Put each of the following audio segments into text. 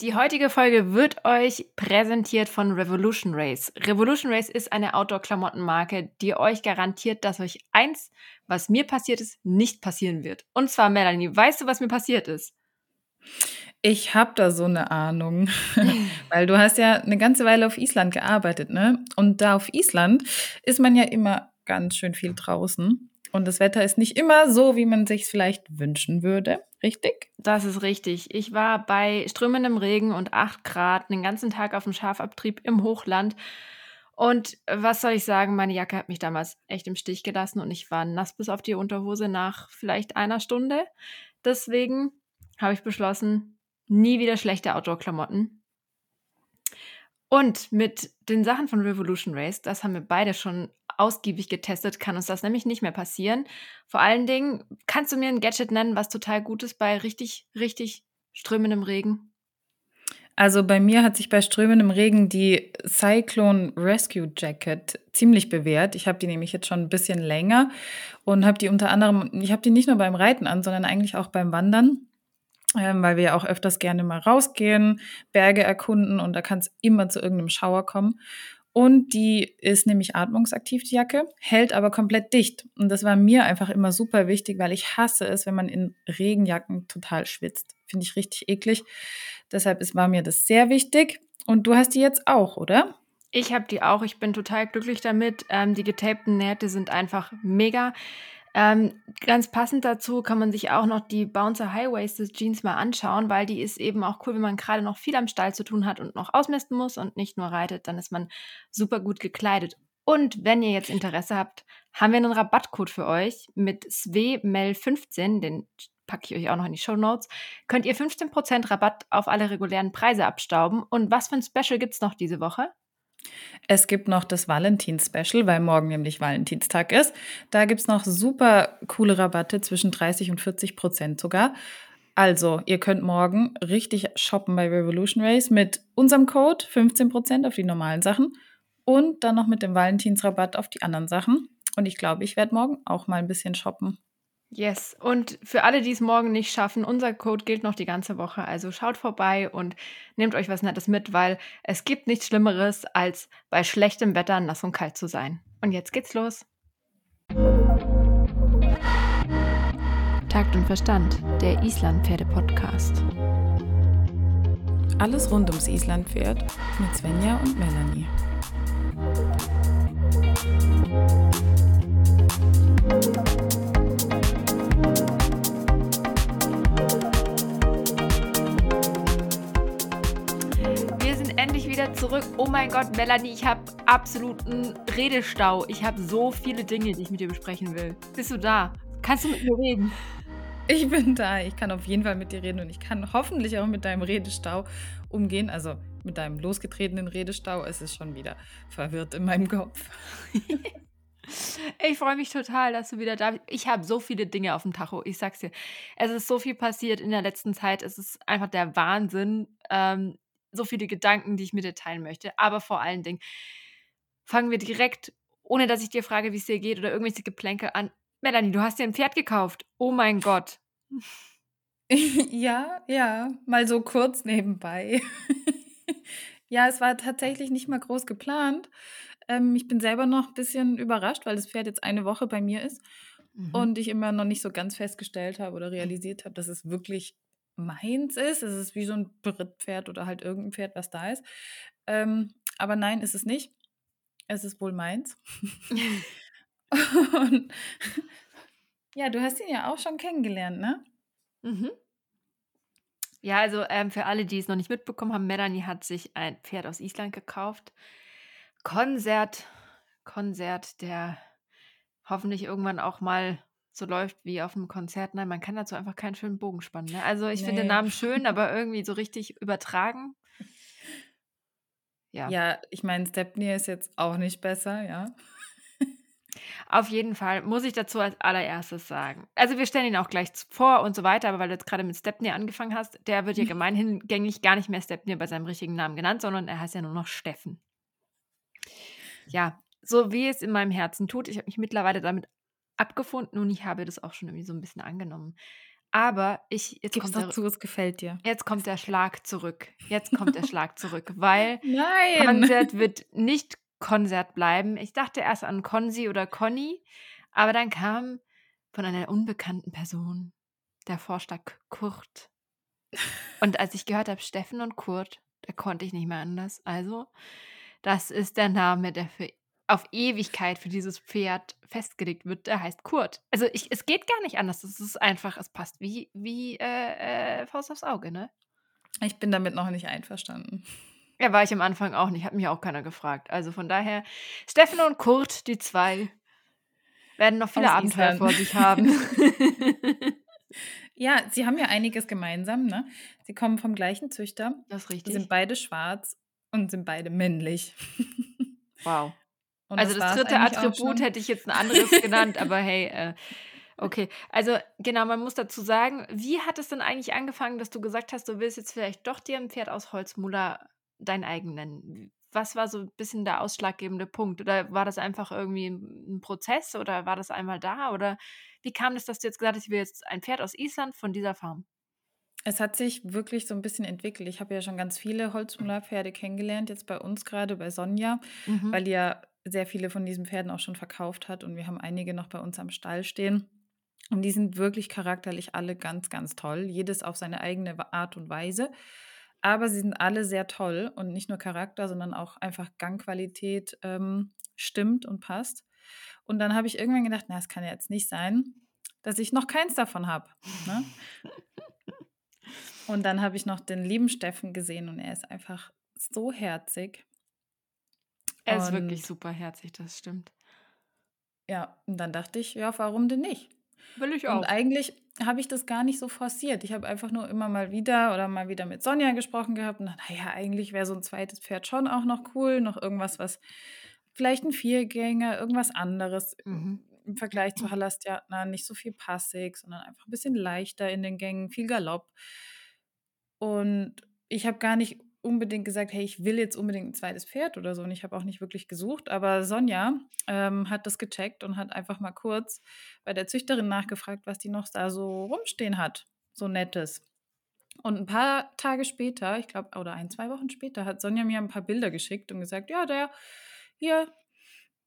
Die heutige Folge wird euch präsentiert von Revolution Race. Revolution Race ist eine Outdoor-Klamottenmarke, die euch garantiert, dass euch eins, was mir passiert ist, nicht passieren wird. Und zwar, Melanie, weißt du, was mir passiert ist? Ich habe da so eine Ahnung, weil du hast ja eine ganze Weile auf Island gearbeitet, ne? Und da auf Island ist man ja immer ganz schön viel draußen. Und das Wetter ist nicht immer so, wie man sich vielleicht wünschen würde, richtig? Das ist richtig. Ich war bei strömendem Regen und 8 Grad den ganzen Tag auf dem Schafabtrieb im Hochland. Und was soll ich sagen, meine Jacke hat mich damals echt im Stich gelassen und ich war nass bis auf die Unterhose nach vielleicht einer Stunde. Deswegen habe ich beschlossen, nie wieder schlechte Outdoor-Klamotten. Und mit den Sachen von Revolution Race, das haben wir beide schon ausgiebig getestet, kann uns das nämlich nicht mehr passieren. Vor allen Dingen, kannst du mir ein Gadget nennen, was total gut ist bei richtig, richtig strömendem Regen? Also bei mir hat sich bei strömendem Regen die Cyclone Rescue Jacket ziemlich bewährt. Ich habe die nämlich jetzt schon ein bisschen länger und habe die unter anderem, ich habe die nicht nur beim Reiten an, sondern eigentlich auch beim Wandern. Ähm, weil wir ja auch öfters gerne mal rausgehen, Berge erkunden und da kann es immer zu irgendeinem Schauer kommen. Und die ist nämlich atmungsaktiv, die Jacke, hält aber komplett dicht. Und das war mir einfach immer super wichtig, weil ich hasse es, wenn man in Regenjacken total schwitzt. Finde ich richtig eklig. Deshalb ist, war mir das sehr wichtig. Und du hast die jetzt auch, oder? Ich habe die auch. Ich bin total glücklich damit. Ähm, die getapten Nähte sind einfach mega. Ähm, ganz passend dazu kann man sich auch noch die Bouncer High Waisted Jeans mal anschauen, weil die ist eben auch cool, wenn man gerade noch viel am Stall zu tun hat und noch ausmisten muss und nicht nur reitet, dann ist man super gut gekleidet. Und wenn ihr jetzt Interesse habt, haben wir einen Rabattcode für euch mit SWMEL15, den packe ich euch auch noch in die Show Notes, könnt ihr 15% Rabatt auf alle regulären Preise abstauben. Und was für ein Special gibt es noch diese Woche? Es gibt noch das Valentins-Special, weil morgen nämlich Valentinstag ist. Da gibt es noch super coole Rabatte zwischen 30 und 40 Prozent sogar. Also, ihr könnt morgen richtig shoppen bei Revolution Race mit unserem Code 15 Prozent auf die normalen Sachen und dann noch mit dem Valentinsrabatt auf die anderen Sachen. Und ich glaube, ich werde morgen auch mal ein bisschen shoppen. Yes. Und für alle, die es morgen nicht schaffen, unser Code gilt noch die ganze Woche. Also schaut vorbei und nehmt euch was Nettes mit, weil es gibt nichts Schlimmeres, als bei schlechtem Wetter nass und kalt zu sein. Und jetzt geht's los. Takt und Verstand, der Islandpferde-Podcast. Alles rund ums Islandpferd mit Svenja und Melanie. Wieder zurück. Oh mein Gott, Melanie, ich habe absoluten Redestau. Ich habe so viele Dinge, die ich mit dir besprechen will. Bist du da? Kannst du mit mir reden? Ich bin da. Ich kann auf jeden Fall mit dir reden und ich kann hoffentlich auch mit deinem Redestau umgehen. Also mit deinem losgetretenen Redestau. Es ist schon wieder verwirrt in meinem Kopf. Ich freue mich total, dass du wieder da bist. Ich habe so viele Dinge auf dem Tacho. Ich sag's dir. Es ist so viel passiert in der letzten Zeit. Es ist einfach der Wahnsinn. Ähm, so viele Gedanken, die ich mit dir teilen möchte. Aber vor allen Dingen fangen wir direkt, ohne dass ich dir frage, wie es dir geht oder irgendwelche Geplänke an. Melanie, du hast dir ein Pferd gekauft. Oh mein Gott. Ja, ja, mal so kurz nebenbei. ja, es war tatsächlich nicht mal groß geplant. Ähm, ich bin selber noch ein bisschen überrascht, weil das Pferd jetzt eine Woche bei mir ist mhm. und ich immer noch nicht so ganz festgestellt habe oder realisiert habe, dass es wirklich meins ist. Es ist wie so ein Brittpferd oder halt irgendein Pferd, was da ist. Ähm, aber nein, ist es nicht. Es ist wohl meins. Und, ja, du hast ihn ja auch schon kennengelernt, ne? Mhm. Ja, also ähm, für alle, die es noch nicht mitbekommen haben, Melanie hat sich ein Pferd aus Island gekauft. Konzert, Konzert, der hoffentlich irgendwann auch mal so läuft wie auf einem Konzert. Nein, man kann dazu einfach keinen schönen Bogen spannen. Ne? Also ich nee. finde den Namen schön, aber irgendwie so richtig übertragen. Ja. Ja, ich meine, Stepney ist jetzt auch nicht besser, ja. Auf jeden Fall muss ich dazu als allererstes sagen. Also wir stellen ihn auch gleich vor und so weiter, aber weil du jetzt gerade mit Stepney angefangen hast, der wird ja gemeinhingängig gar nicht mehr Stepney bei seinem richtigen Namen genannt, sondern er heißt ja nur noch Steffen. Ja, so wie es in meinem Herzen tut. Ich habe mich mittlerweile damit abgefunden und ich habe das auch schon irgendwie so ein bisschen angenommen. Aber ich jetzt Gib's kommt der zu, es gefällt dir. jetzt kommt der Schlag zurück. Jetzt kommt der Schlag zurück, weil Nein! Konzert wird nicht Konzert bleiben. Ich dachte erst an Konzi oder Conny, aber dann kam von einer unbekannten Person der Vorschlag Kurt. Und als ich gehört habe Steffen und Kurt, da konnte ich nicht mehr anders. Also, das ist der Name, der für auf Ewigkeit für dieses Pferd festgelegt wird, der heißt Kurt. Also ich, es geht gar nicht anders. Es ist einfach, es passt wie, wie äh, äh, Faust aufs Auge, ne? Ich bin damit noch nicht einverstanden. Ja, war ich am Anfang auch nicht. Hat mich auch keiner gefragt. Also von daher, Steffen und Kurt, die zwei, werden noch viele Aus Abenteuer Island. vor sich haben. Ja, sie haben ja einiges gemeinsam, ne? Sie kommen vom gleichen Züchter, das ist sind richtig. beide schwarz und sind beide männlich. Wow. Und Also das war's dritte Attribut hätte ich jetzt ein anderes genannt, aber hey, äh, okay. Also genau, man muss dazu sagen, wie hat es denn eigentlich angefangen, dass du gesagt hast, du willst jetzt vielleicht doch dir ein Pferd aus Holzmuller dein eigen nennen? Was war so ein bisschen der ausschlaggebende Punkt? Oder war das einfach irgendwie ein ein Prozess oder war das einmal da? Oder wie kam es, dass du jetzt gesagt hast, ich will jetzt ein Pferd aus Island von dieser Farm? Es hat sich wirklich so ein bisschen entwickelt. Ich habe ja schon ganz viele Holzmüller-Pferde kennengelernt, jetzt bei uns gerade, bei Sonja, Mhm. weil die ja sehr viele von diesen Pferden auch schon verkauft hat und wir haben einige noch bei uns am Stall stehen. Und die sind wirklich charakterlich alle ganz, ganz toll. Jedes auf seine eigene Art und Weise. Aber sie sind alle sehr toll und nicht nur Charakter, sondern auch einfach Gangqualität ähm, stimmt und passt. Und dann habe ich irgendwann gedacht, na, es kann ja jetzt nicht sein, dass ich noch keins davon habe. Ne? Und dann habe ich noch den lieben Steffen gesehen und er ist einfach so herzig. Er ist wirklich Und super herzig, das stimmt. ja, und dann dachte ich, ja, warum denn nicht? Will ich Und auch. eigentlich habe ich das gar nicht so forciert. Ich habe einfach nur immer mal wieder oder mal wieder mit Sonja gesprochen gehabt und dachte, naja, eigentlich wäre so ein zweites Pferd schon auch noch cool. Noch irgendwas, was vielleicht ein Viergänger, irgendwas anderes Mhm. im Vergleich zu Halastiatna, nicht so viel passig, sondern einfach ein bisschen leichter in den Gängen, viel Galopp. Und ich habe gar nicht unbedingt gesagt, hey, ich will jetzt unbedingt ein zweites Pferd oder so. Und ich habe auch nicht wirklich gesucht. Aber Sonja ähm, hat das gecheckt und hat einfach mal kurz bei der Züchterin nachgefragt, was die noch da so rumstehen hat. So nettes. Und ein paar Tage später, ich glaube, oder ein, zwei Wochen später, hat Sonja mir ein paar Bilder geschickt und gesagt, ja, der, hier,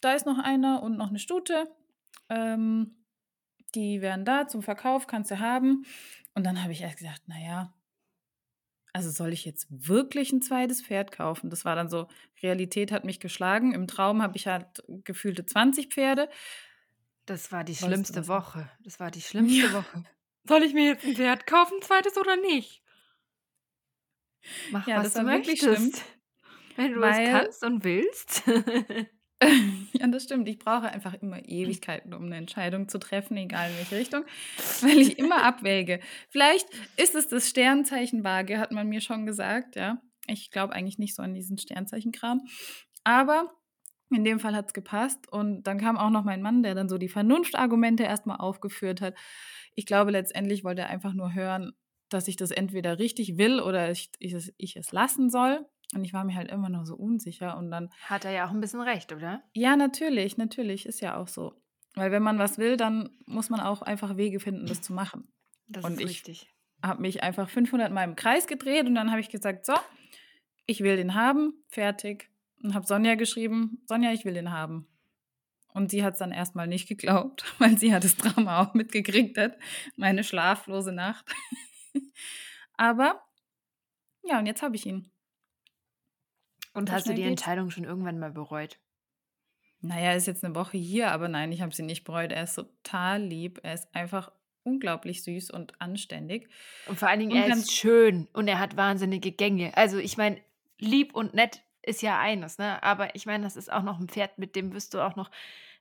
da ist noch einer und noch eine Stute. Ähm, die wären da zum Verkauf, kannst du haben. Und dann habe ich erst gesagt, naja, also soll ich jetzt wirklich ein zweites Pferd kaufen? Das war dann so, Realität hat mich geschlagen. Im Traum habe ich halt gefühlte 20 Pferde. Das war die Wolltest schlimmste? Woche. Das war die schlimmste Ja. Woche. Soll ich mir jetzt ein Pferd kaufen, ein zweites oder nicht? Mach, Ja, was das du wirklich möchtest. Wenn du es Weil- kannst und willst. ja, das stimmt. Ich brauche einfach immer Ewigkeiten, um eine Entscheidung zu treffen, egal in welche Richtung, weil ich immer abwäge. Vielleicht ist es das Sternzeichen Waage, hat man mir schon gesagt, ja. Ich glaube eigentlich nicht so an diesen Sternzeichenkram. Aber in dem Fall hat es gepasst. Und dann kam auch noch mein Mann, der dann so die Vernunftargumente erstmal aufgeführt hat. Ich glaube, letztendlich wollte er einfach nur hören, dass ich das entweder richtig will oder ich, ich, es, ich es lassen soll. Und ich war mir halt immer noch so unsicher. Und dann Hat er ja auch ein bisschen recht, oder? ja, natürlich, natürlich, ist ja auch so. Weil wenn man was will, dann muss man auch einfach Wege finden, das zu machen. Das Und ist ich- richtig. Habe mich einfach 500 Mal im Kreis gedreht und dann habe ich gesagt, so, ich will den haben, fertig. Und habe Sonja geschrieben, Sonja, ich will den haben. Und sie hat es dann erstmal nicht geglaubt, weil sie ja das Drama auch mitgekriegt hat. Meine schlaflose Nacht. Aber ja, und jetzt habe ich ihn. Und hast du die geht's. Entscheidung schon irgendwann mal bereut? Naja, er ist jetzt eine Woche hier, aber nein, ich habe sie nicht bereut. Er ist total lieb. Er ist einfach unglaublich süß und anständig. Und vor allen Dingen, Und er ganz- ist schön und er hat wahnsinnige Gänge. Also ich meine, lieb und nett ist ja eines, ne? Aber ich meine, das ist auch noch ein Pferd, mit dem wirst du auch noch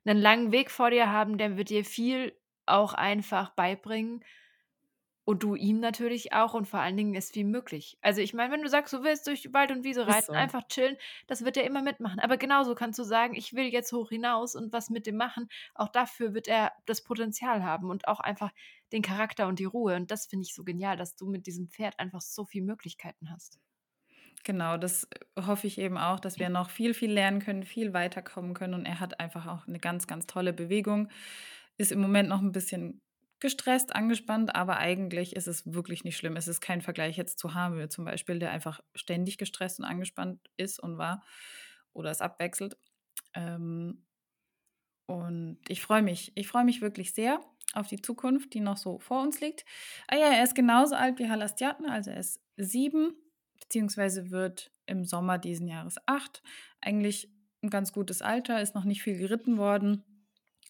einen langen Weg vor dir haben, der wird dir viel auch einfach beibringen. Und du ihm natürlich auch und vor allen Dingen ist viel möglich. Also ich meine, wenn du sagst, du willst durch Wald und Wiese reiten, so. einfach chillen, das wird er immer mitmachen. Aber genauso kannst du sagen, ich will jetzt hoch hinaus und was mit dem machen. Auch dafür wird er das Potenzial haben und auch einfach den Charakter und die Ruhe. Und das finde ich so genial, dass du mit diesem Pferd einfach so viele Möglichkeiten hast. Genau, das hoffe ich eben auch, dass wir noch viel, viel lernen können, viel weiterkommen können. Und er hat einfach auch eine ganz, ganz tolle Bewegung. Ist im Moment noch ein bisschen gestresst, angespannt, aber eigentlich ist es wirklich nicht schlimm. Es ist kein Vergleich jetzt zu Hamel zum Beispiel, der einfach ständig gestresst und angespannt ist und war oder es abwechselt. Ähm, und ich freue mich, ich freue mich wirklich sehr auf die Zukunft, die noch so vor uns liegt. Ah ja, er ist genauso alt wie Halastiatne, also er ist sieben, beziehungsweise wird im Sommer diesen Jahres acht. Eigentlich ein ganz gutes Alter, ist noch nicht viel geritten worden,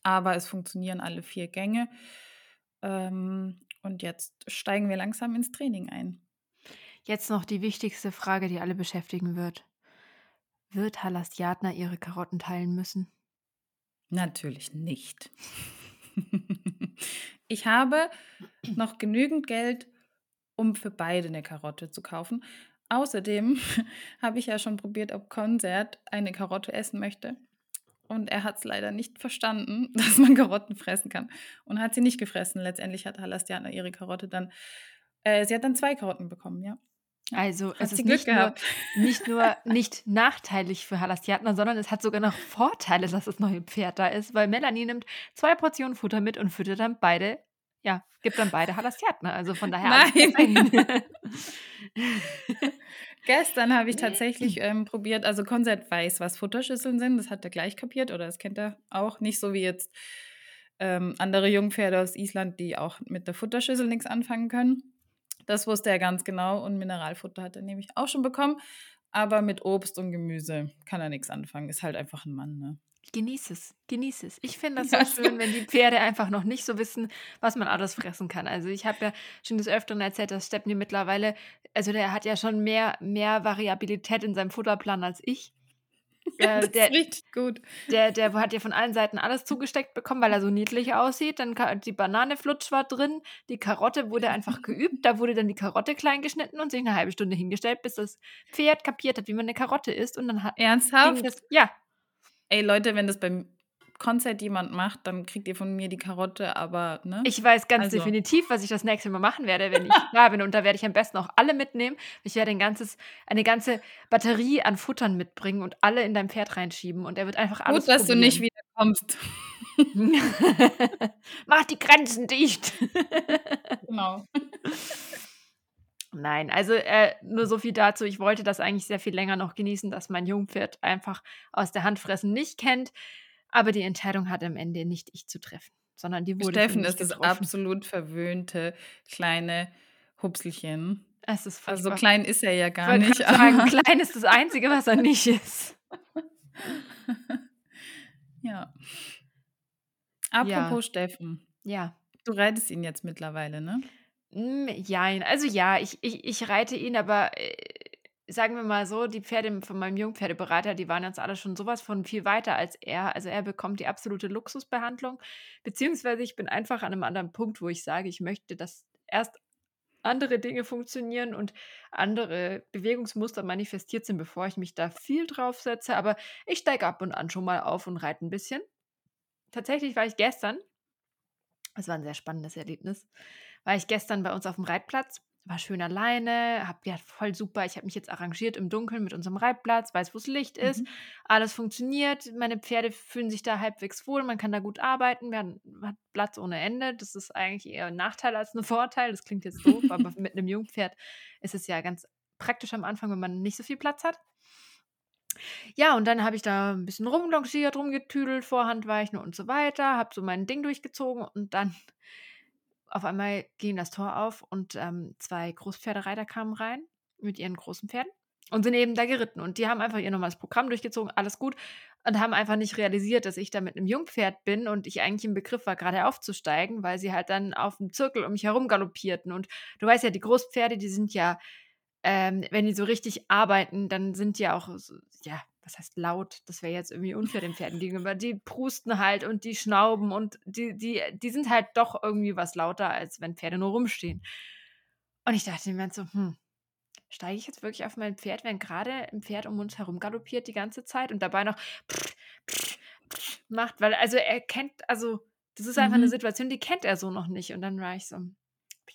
aber es funktionieren alle vier Gänge. Ähm, und jetzt steigen wir langsam ins Training ein. Jetzt noch die wichtigste Frage, die alle beschäftigen wird. Wird Halastiatna ihre Karotten teilen müssen? Natürlich nicht. ich habe noch genügend Geld, um für beide eine Karotte zu kaufen. Außerdem habe ich ja schon probiert, ob Konzert eine Karotte essen möchte. Und er hat es leider nicht verstanden, dass man Karotten fressen kann. Und hat sie nicht gefressen. Letztendlich hat Halastiana ihre Karotte dann, äh, sie hat dann zwei Karotten bekommen, ja. Also hat es ist nicht nur, nicht nur nicht nachteilig für Halastiatna, sondern es hat sogar noch Vorteile, dass das neue Pferd da ist, weil Melanie nimmt zwei Portionen Futter mit und füttert dann beide, ja, gibt dann beide Halastiatna. Also von daher. Nein. Gestern habe ich tatsächlich ähm, probiert, also Konzert weiß, was Futterschüsseln sind, das hat er gleich kapiert oder das kennt er auch. Nicht so wie jetzt ähm, andere Jungpferde aus Island, die auch mit der Futterschüssel nichts anfangen können. Das wusste er ganz genau und Mineralfutter hat er nämlich auch schon bekommen. Aber mit Obst und Gemüse kann er nichts anfangen. Ist halt einfach ein Mann, ne? Genieß es, genieß es. Ich finde das so schön, wenn die Pferde einfach noch nicht so wissen, was man alles fressen kann. Also ich habe ja schon des Öfteren erzählt, dass Stepney mittlerweile, also der hat ja schon mehr, mehr Variabilität in seinem Futterplan als ich. Ja, das der, ist richtig gut. Der, der hat ja von allen Seiten alles zugesteckt bekommen, weil er so niedlich aussieht. Dann die Banane flutsch war drin, die Karotte wurde einfach geübt. Da wurde dann die Karotte klein geschnitten und sich eine halbe Stunde hingestellt, bis das Pferd kapiert hat, wie man eine Karotte isst. Und dann hat Ernsthaft? Das, ja, Ey Leute, wenn das beim Konzert jemand macht, dann kriegt ihr von mir die Karotte, aber ne? Ich weiß ganz also. definitiv, was ich das nächste Mal machen werde, wenn ich da bin. Und da werde ich am besten auch alle mitnehmen. Ich werde ein ganzes, eine ganze Batterie an Futtern mitbringen und alle in dein Pferd reinschieben. Und er wird einfach alles. Gut, dass probieren. du nicht wieder kommst. Mach die Grenzen dicht. genau. Nein, also äh, nur so viel dazu. Ich wollte das eigentlich sehr viel länger noch genießen, dass mein Jungpferd einfach aus der Hand fressen nicht kennt. Aber die Entscheidung hat am Ende nicht ich zu treffen, sondern die wurde Steffen ist das absolut verwöhnte kleine Hupselchen. Es ist also klein ist er ja gar nicht. Sagen, klein ist das Einzige, was er nicht ist. ja. Apropos ja. Steffen. Ja. Du reitest ihn jetzt mittlerweile, ne? Hm, jein. Also ja, ich ich ich reite ihn, aber, äh, sagen wir mal so, die Pferde von meinem Jungpferdeberater, die waren jetzt alle schon sowas von viel weiter als er. Also, er bekommt die absolute Luxusbehandlung, beziehungsweise ich bin einfach an einem anderen Punkt, wo ich sage, ich möchte, dass erst andere Dinge funktionieren und andere Bewegungsmuster manifestiert sind, bevor ich mich da viel drauf setze. Aber ich steige ab und an schon mal auf und reite ein bisschen. Tatsächlich war ich gestern es war ein sehr spannendes Erlebnis war ich gestern bei uns auf dem Reitplatz, war schön alleine, hab ja voll super. Ich habe mich jetzt arrangiert im Dunkeln mit unserem Reitplatz, weiß, wo es Licht ist, mhm. alles funktioniert. Meine Pferde fühlen sich da halbwegs wohl, man kann da gut arbeiten, man hat Platz ohne Ende. Das ist eigentlich eher ein Nachteil als ein Vorteil. Das klingt jetzt doof, aber mit einem Jungpferd ist es ja ganz praktisch am Anfang, wenn man nicht so viel Platz hat. Ja, und dann habe ich da ein bisschen rumlongiert, rumgetüdelt, Vorhandweichen und so weiter, habe so mein Ding durchgezogen und dann auf einmal ging das Tor auf und ähm, zwei Großpferdereiter kamen rein mit ihren großen Pferden und sind eben da geritten. Und die haben einfach ihr normales Programm durchgezogen, alles gut, und haben einfach nicht realisiert, dass ich da mit einem Jungpferd bin und ich eigentlich im Begriff war, gerade aufzusteigen, weil sie halt dann auf dem Zirkel um mich herum galoppierten. Und du weißt ja, die Großpferde, die sind ja, ähm, wenn die so richtig arbeiten, dann sind die auch, so, ja, was heißt laut, das wäre jetzt irgendwie unfair den Pferden gegenüber, die prusten halt und die schnauben und die, die, die sind halt doch irgendwie was lauter, als wenn Pferde nur rumstehen. Und ich dachte mir so, hm, steige ich jetzt wirklich auf mein Pferd, wenn gerade ein Pferd um uns herum galoppiert die ganze Zeit und dabei noch macht, weil also er kennt, also das ist einfach mhm. eine Situation, die kennt er so noch nicht. Und dann war ich so,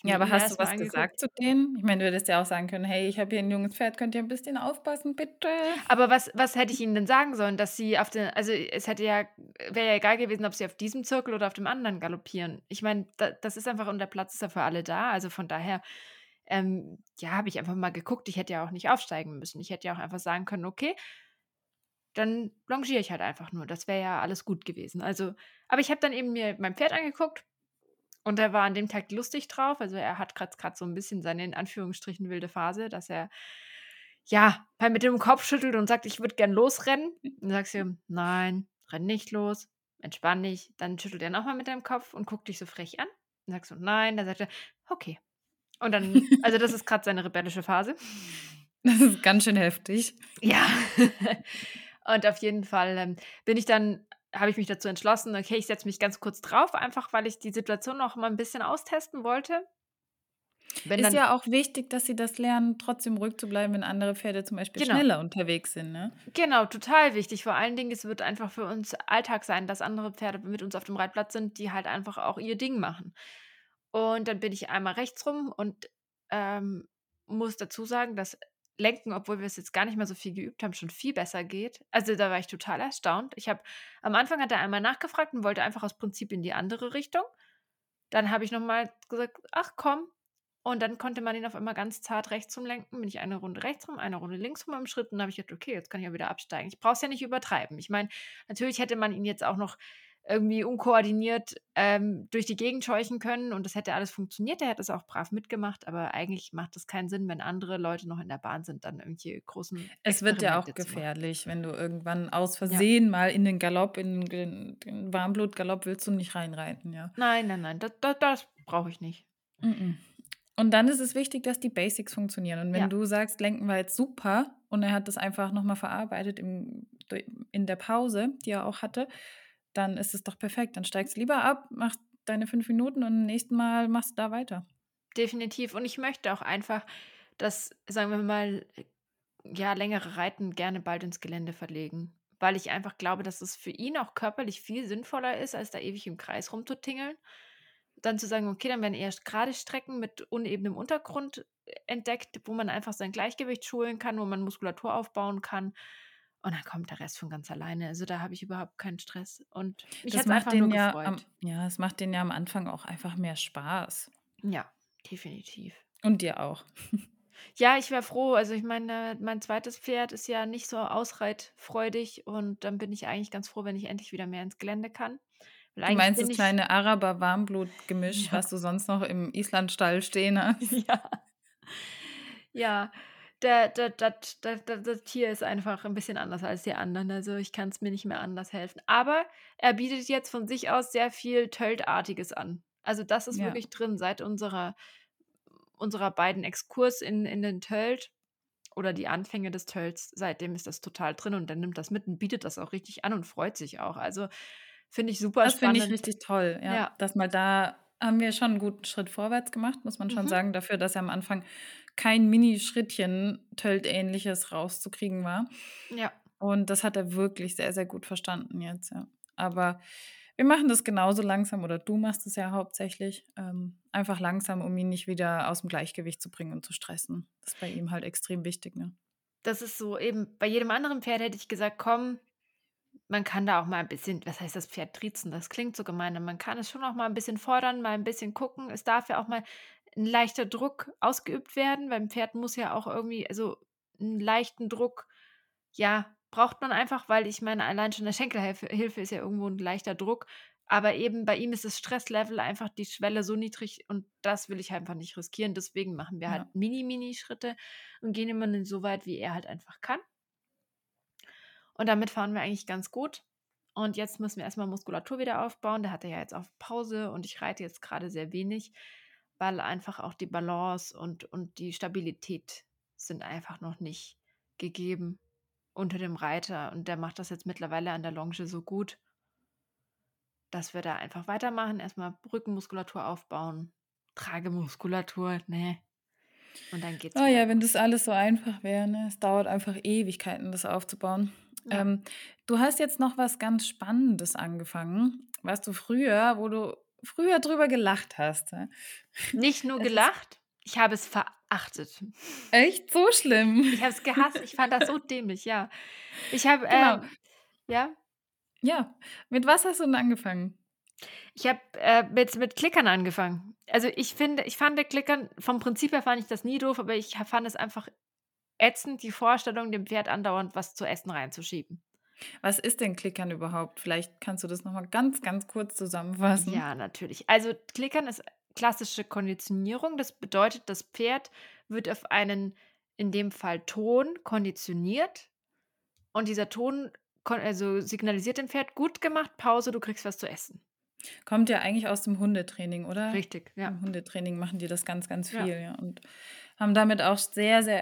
Ja, aber hast du was gesagt zu denen? Ich meine, du hättest ja auch sagen können: „Hey, ich habe hier ein junges Pferd, könnt ihr ein bisschen aufpassen, bitte?“ Aber was was hätte ich ihnen denn sagen sollen, dass sie auf den also, es hätte ja wäre ja egal gewesen, ob sie auf diesem Zirkel oder auf dem anderen galoppieren. Ich meine, da das ist einfach und der Platz ist ja für alle da. Also, von daher, ähm, ja, habe ich einfach mal geguckt. Ich hätte ja auch nicht aufsteigen müssen. Ich hätte ja auch einfach sagen können: „Okay, dann longiere ich halt einfach nur.“ Das wäre ja alles gut gewesen. Also aber ich habe dann eben mir mein Pferd angeguckt und er war an dem Tag lustig drauf. Also, er hat grad so ein bisschen seine in Anführungsstrichen wilde Phase, dass er, ja, mal mit dem Kopf schüttelt und sagt: „Ich würde gern losrennen.“ Dann sagst du ihm: „Nein, renn nicht los, entspann dich.“ Dann schüttelt er noch mal mit dem Kopf und guckt dich so frech an. Dann sagst du: „Nein.“ Dann sagt er: „Okay.“ Und dann also, das ist grad seine rebellische Phase. Das ist ganz schön heftig. Ja. Und auf jeden Fall, ähm, bin ich dann habe ich mich dazu entschlossen: „Okay, ich setze mich ganz kurz drauf“, einfach weil ich die Situation noch mal 'n bisschen austesten wollte. Bin Ist ja auch wichtig, dass sie das lernen, trotzdem ruhig zu bleiben, wenn andere Pferde zum Beispiel Genau. schneller unterwegs sind, ne? Genau, total wichtig. Vor allen Dingen, es wird einfach für uns Alltag sein, dass andere Pferde mit uns auf dem Reitplatz sind, die halt einfach auch ihr Ding machen. Und dann bin ich einmal rechts rum und, ähm, muss dazu sagen, dass Lenken, obwohl wir es jetzt gar nicht mehr so viel geübt haben, schon viel besser geht. Also, da war ich total erstaunt. Ich habe am Anfang hat er einmal nachgefragt und wollte einfach aus Prinzip in die andere Richtung. Dann habe ich noch mal gesagt: „Ach komm.“ Und dann konnte man ihn auf einmal ganz zart rechts rum lenken. Bin ich eine Runde rechts rum, eine Runde links rum im Schritt und dann habe ich gedacht: „Okay, jetzt kann ich ja wieder absteigen.“ Ich brauche es ja nicht übertreiben. Ich meine, natürlich hätte man ihn jetzt auch noch irgendwie unkoordiniert, ähm, durch die Gegend scheuchen können und das hätte alles funktioniert. Er hätte es auch brav mitgemacht, aber eigentlich macht es keinen Sinn, wenn andere Leute noch in der Bahn sind, dann irgendwelche großen Es wird ja auch gefährlich, wenn du irgendwann aus Ja. Versehen mal in den Galopp in den den Warmblutgalopp willst du nicht reinreiten, ja. Nein, nein, nein, da da das brauche ich nicht. Und dann ist es wichtig, dass die Basics funktionieren. Und wenn Ja. du sagst, Lenken war jetzt super und er hat das einfach noch mal verarbeitet im in der Pause, die er auch hatte, dann ist es doch perfekt. Dann steigst du lieber ab, machst deine 5 Minuten und im nächsten Mal machst du da weiter. Definitiv. Und ich möchte auch einfach, dass, sagen wir mal, ja, längere Reiten gerne bald ins Gelände verlegen, weil ich einfach glaube, dass es für ihn auch körperlich viel sinnvoller ist, als da ewig im Kreis rumzutingeln. Dann zu sagen: „Okay, dann werden eher gerade Strecken mit unebenem Untergrund entdeckt, wo man einfach sein Gleichgewicht schulen kann, wo man Muskulatur aufbauen kann.“ Und dann kommt der Rest von ganz alleine. Also, da habe ich überhaupt keinen Stress. Und mich Das macht einfach nur denen ja am ja, es macht denen ja am Anfang auch einfach mehr Spaß. Ja, definitiv. Und dir auch. Ja, ich wäre froh. Also, ich meine, mein 2. Pferd ist ja nicht so ausreitfreudig und dann bin ich eigentlich ganz froh, wenn ich endlich wieder mehr ins Gelände kann. Du meinst das kleine Araber-Warmblutgemisch, Ja. was du sonst noch im Islandstall stehen hast? Ja. Ja, der der dat da da das Tier ist einfach 'n bisschen anders als die anderen. Also, ich kann's mir nicht mehr anders helfen. Aber er bietet jetzt von sich aus sehr viel Töltartiges an. Also, das ist Ja. wirklich drin seit unserer unserer beiden Exkurs in in den Tölt oder die Anfänge des Tölts. Seitdem ist das total drin und der nimmt das mit und bietet das auch richtig an und freut sich auch. Also, finde ich super Das finde ich spannend. richtig toll, ja. Ja. Dass mal da haben wir schon 'n guten Schritt vorwärts gemacht, muss man schon Mhm. sagen, dafür, dass er am Anfang kein Minischrittchen Töltähnliches rauszukriegen war. Ja. Und das hat er wirklich sehr, sehr gut verstanden jetzt, ja. Aber wir machen das genauso langsam oder du machst es ja hauptsächlich, ähm, einfach langsam, um ihn nicht wieder aus'm Gleichgewicht zu bringen und zu stressen. Das ist bei ihm halt extrem wichtig, ne? Das ist so eben bei jedem anderen Pferd hätte ich gesagt: „Komm, man kann da auch mal 'n bisschen was heißt das Pferd triezen? Das klingt so gemein, aber man kann es schon auch mal 'n bisschen fordern, mal 'n bisschen gucken. Es darf ja auch mal 'n leichter Druck ausgeübt werden, 'n Pferd muss ja auch irgendwie also, 'n leichten Druck, ja, braucht man einfach, weil ich meine, allein schon 'ne Schenkelhälfe Hilfe ist ja irgendwo 'n leichter Druck. Aber eben bei ihm ist das Stresslevel einfach die Schwelle so niedrig und das will ich einfach nicht riskieren. Deswegen machen wir halt Ja. Mini, Mini-Schritte und gehen immer nur so weit, wie er halt einfach kann. Und damit fahren wir eigentlich ganz gut. Und jetzt müssen wir erst mal Muskulatur wieder aufbauen. Der hatte ja jetzt auch Pause und ich reite jetzt grade sehr wenig, weil einfach auch die Balance und und die Stabilität sind einfach noch nicht gegeben unter dem Reiter. Und der macht das jetzt mittlerweile an der Longe so gut dass wir da einfach weitermachen. Erst mal Rückenmuskulatur aufbauen, Tragemuskulatur, ne? Und dann geht's Oh ja, wenn das alles so einfach wäre, ne? Es dauert einfach Ewigkeiten, das aufzubauen. Ja. Ähm, du hast jetzt noch was ganz Spannendes angefangen, was du früher wo du früher drüber gelacht hast. Nicht nur gelacht, ich habe es verachtet. Echt so schlimm? Ich habe es gehasst. Ich fand das so dämlich, ja. Ich habe, genau. ähm, ja? Ja. Mit was hast du denn angefangen? Ich habe äh, mit, mit Klickern angefangen. Also ich finde, ich fand Klickern, vom Prinzip her fand ich das nie doof, aber ich fand es einfach ätzend, die Vorstellung, dem Pferd andauernd was zu essen reinzuschieben. Was ist denn Klickern überhaupt? Vielleicht kannst du das nochmal ganz, ganz kurz zusammenfassen. Ja, natürlich. Also Klickern ist klassische Konditionierung. Das bedeutet, das Pferd wird auf einen, in dem Fall Ton, konditioniert. Und dieser Ton also signalisiert dem Pferd, gut gemacht, Pause, du kriegst was zu essen. Kommt ja eigentlich aus dem Hundetraining, oder? Richtig, ja. Im Hundetraining machen die das ganz, ganz viel, ja. ja. Und haben damit auch sehr, sehr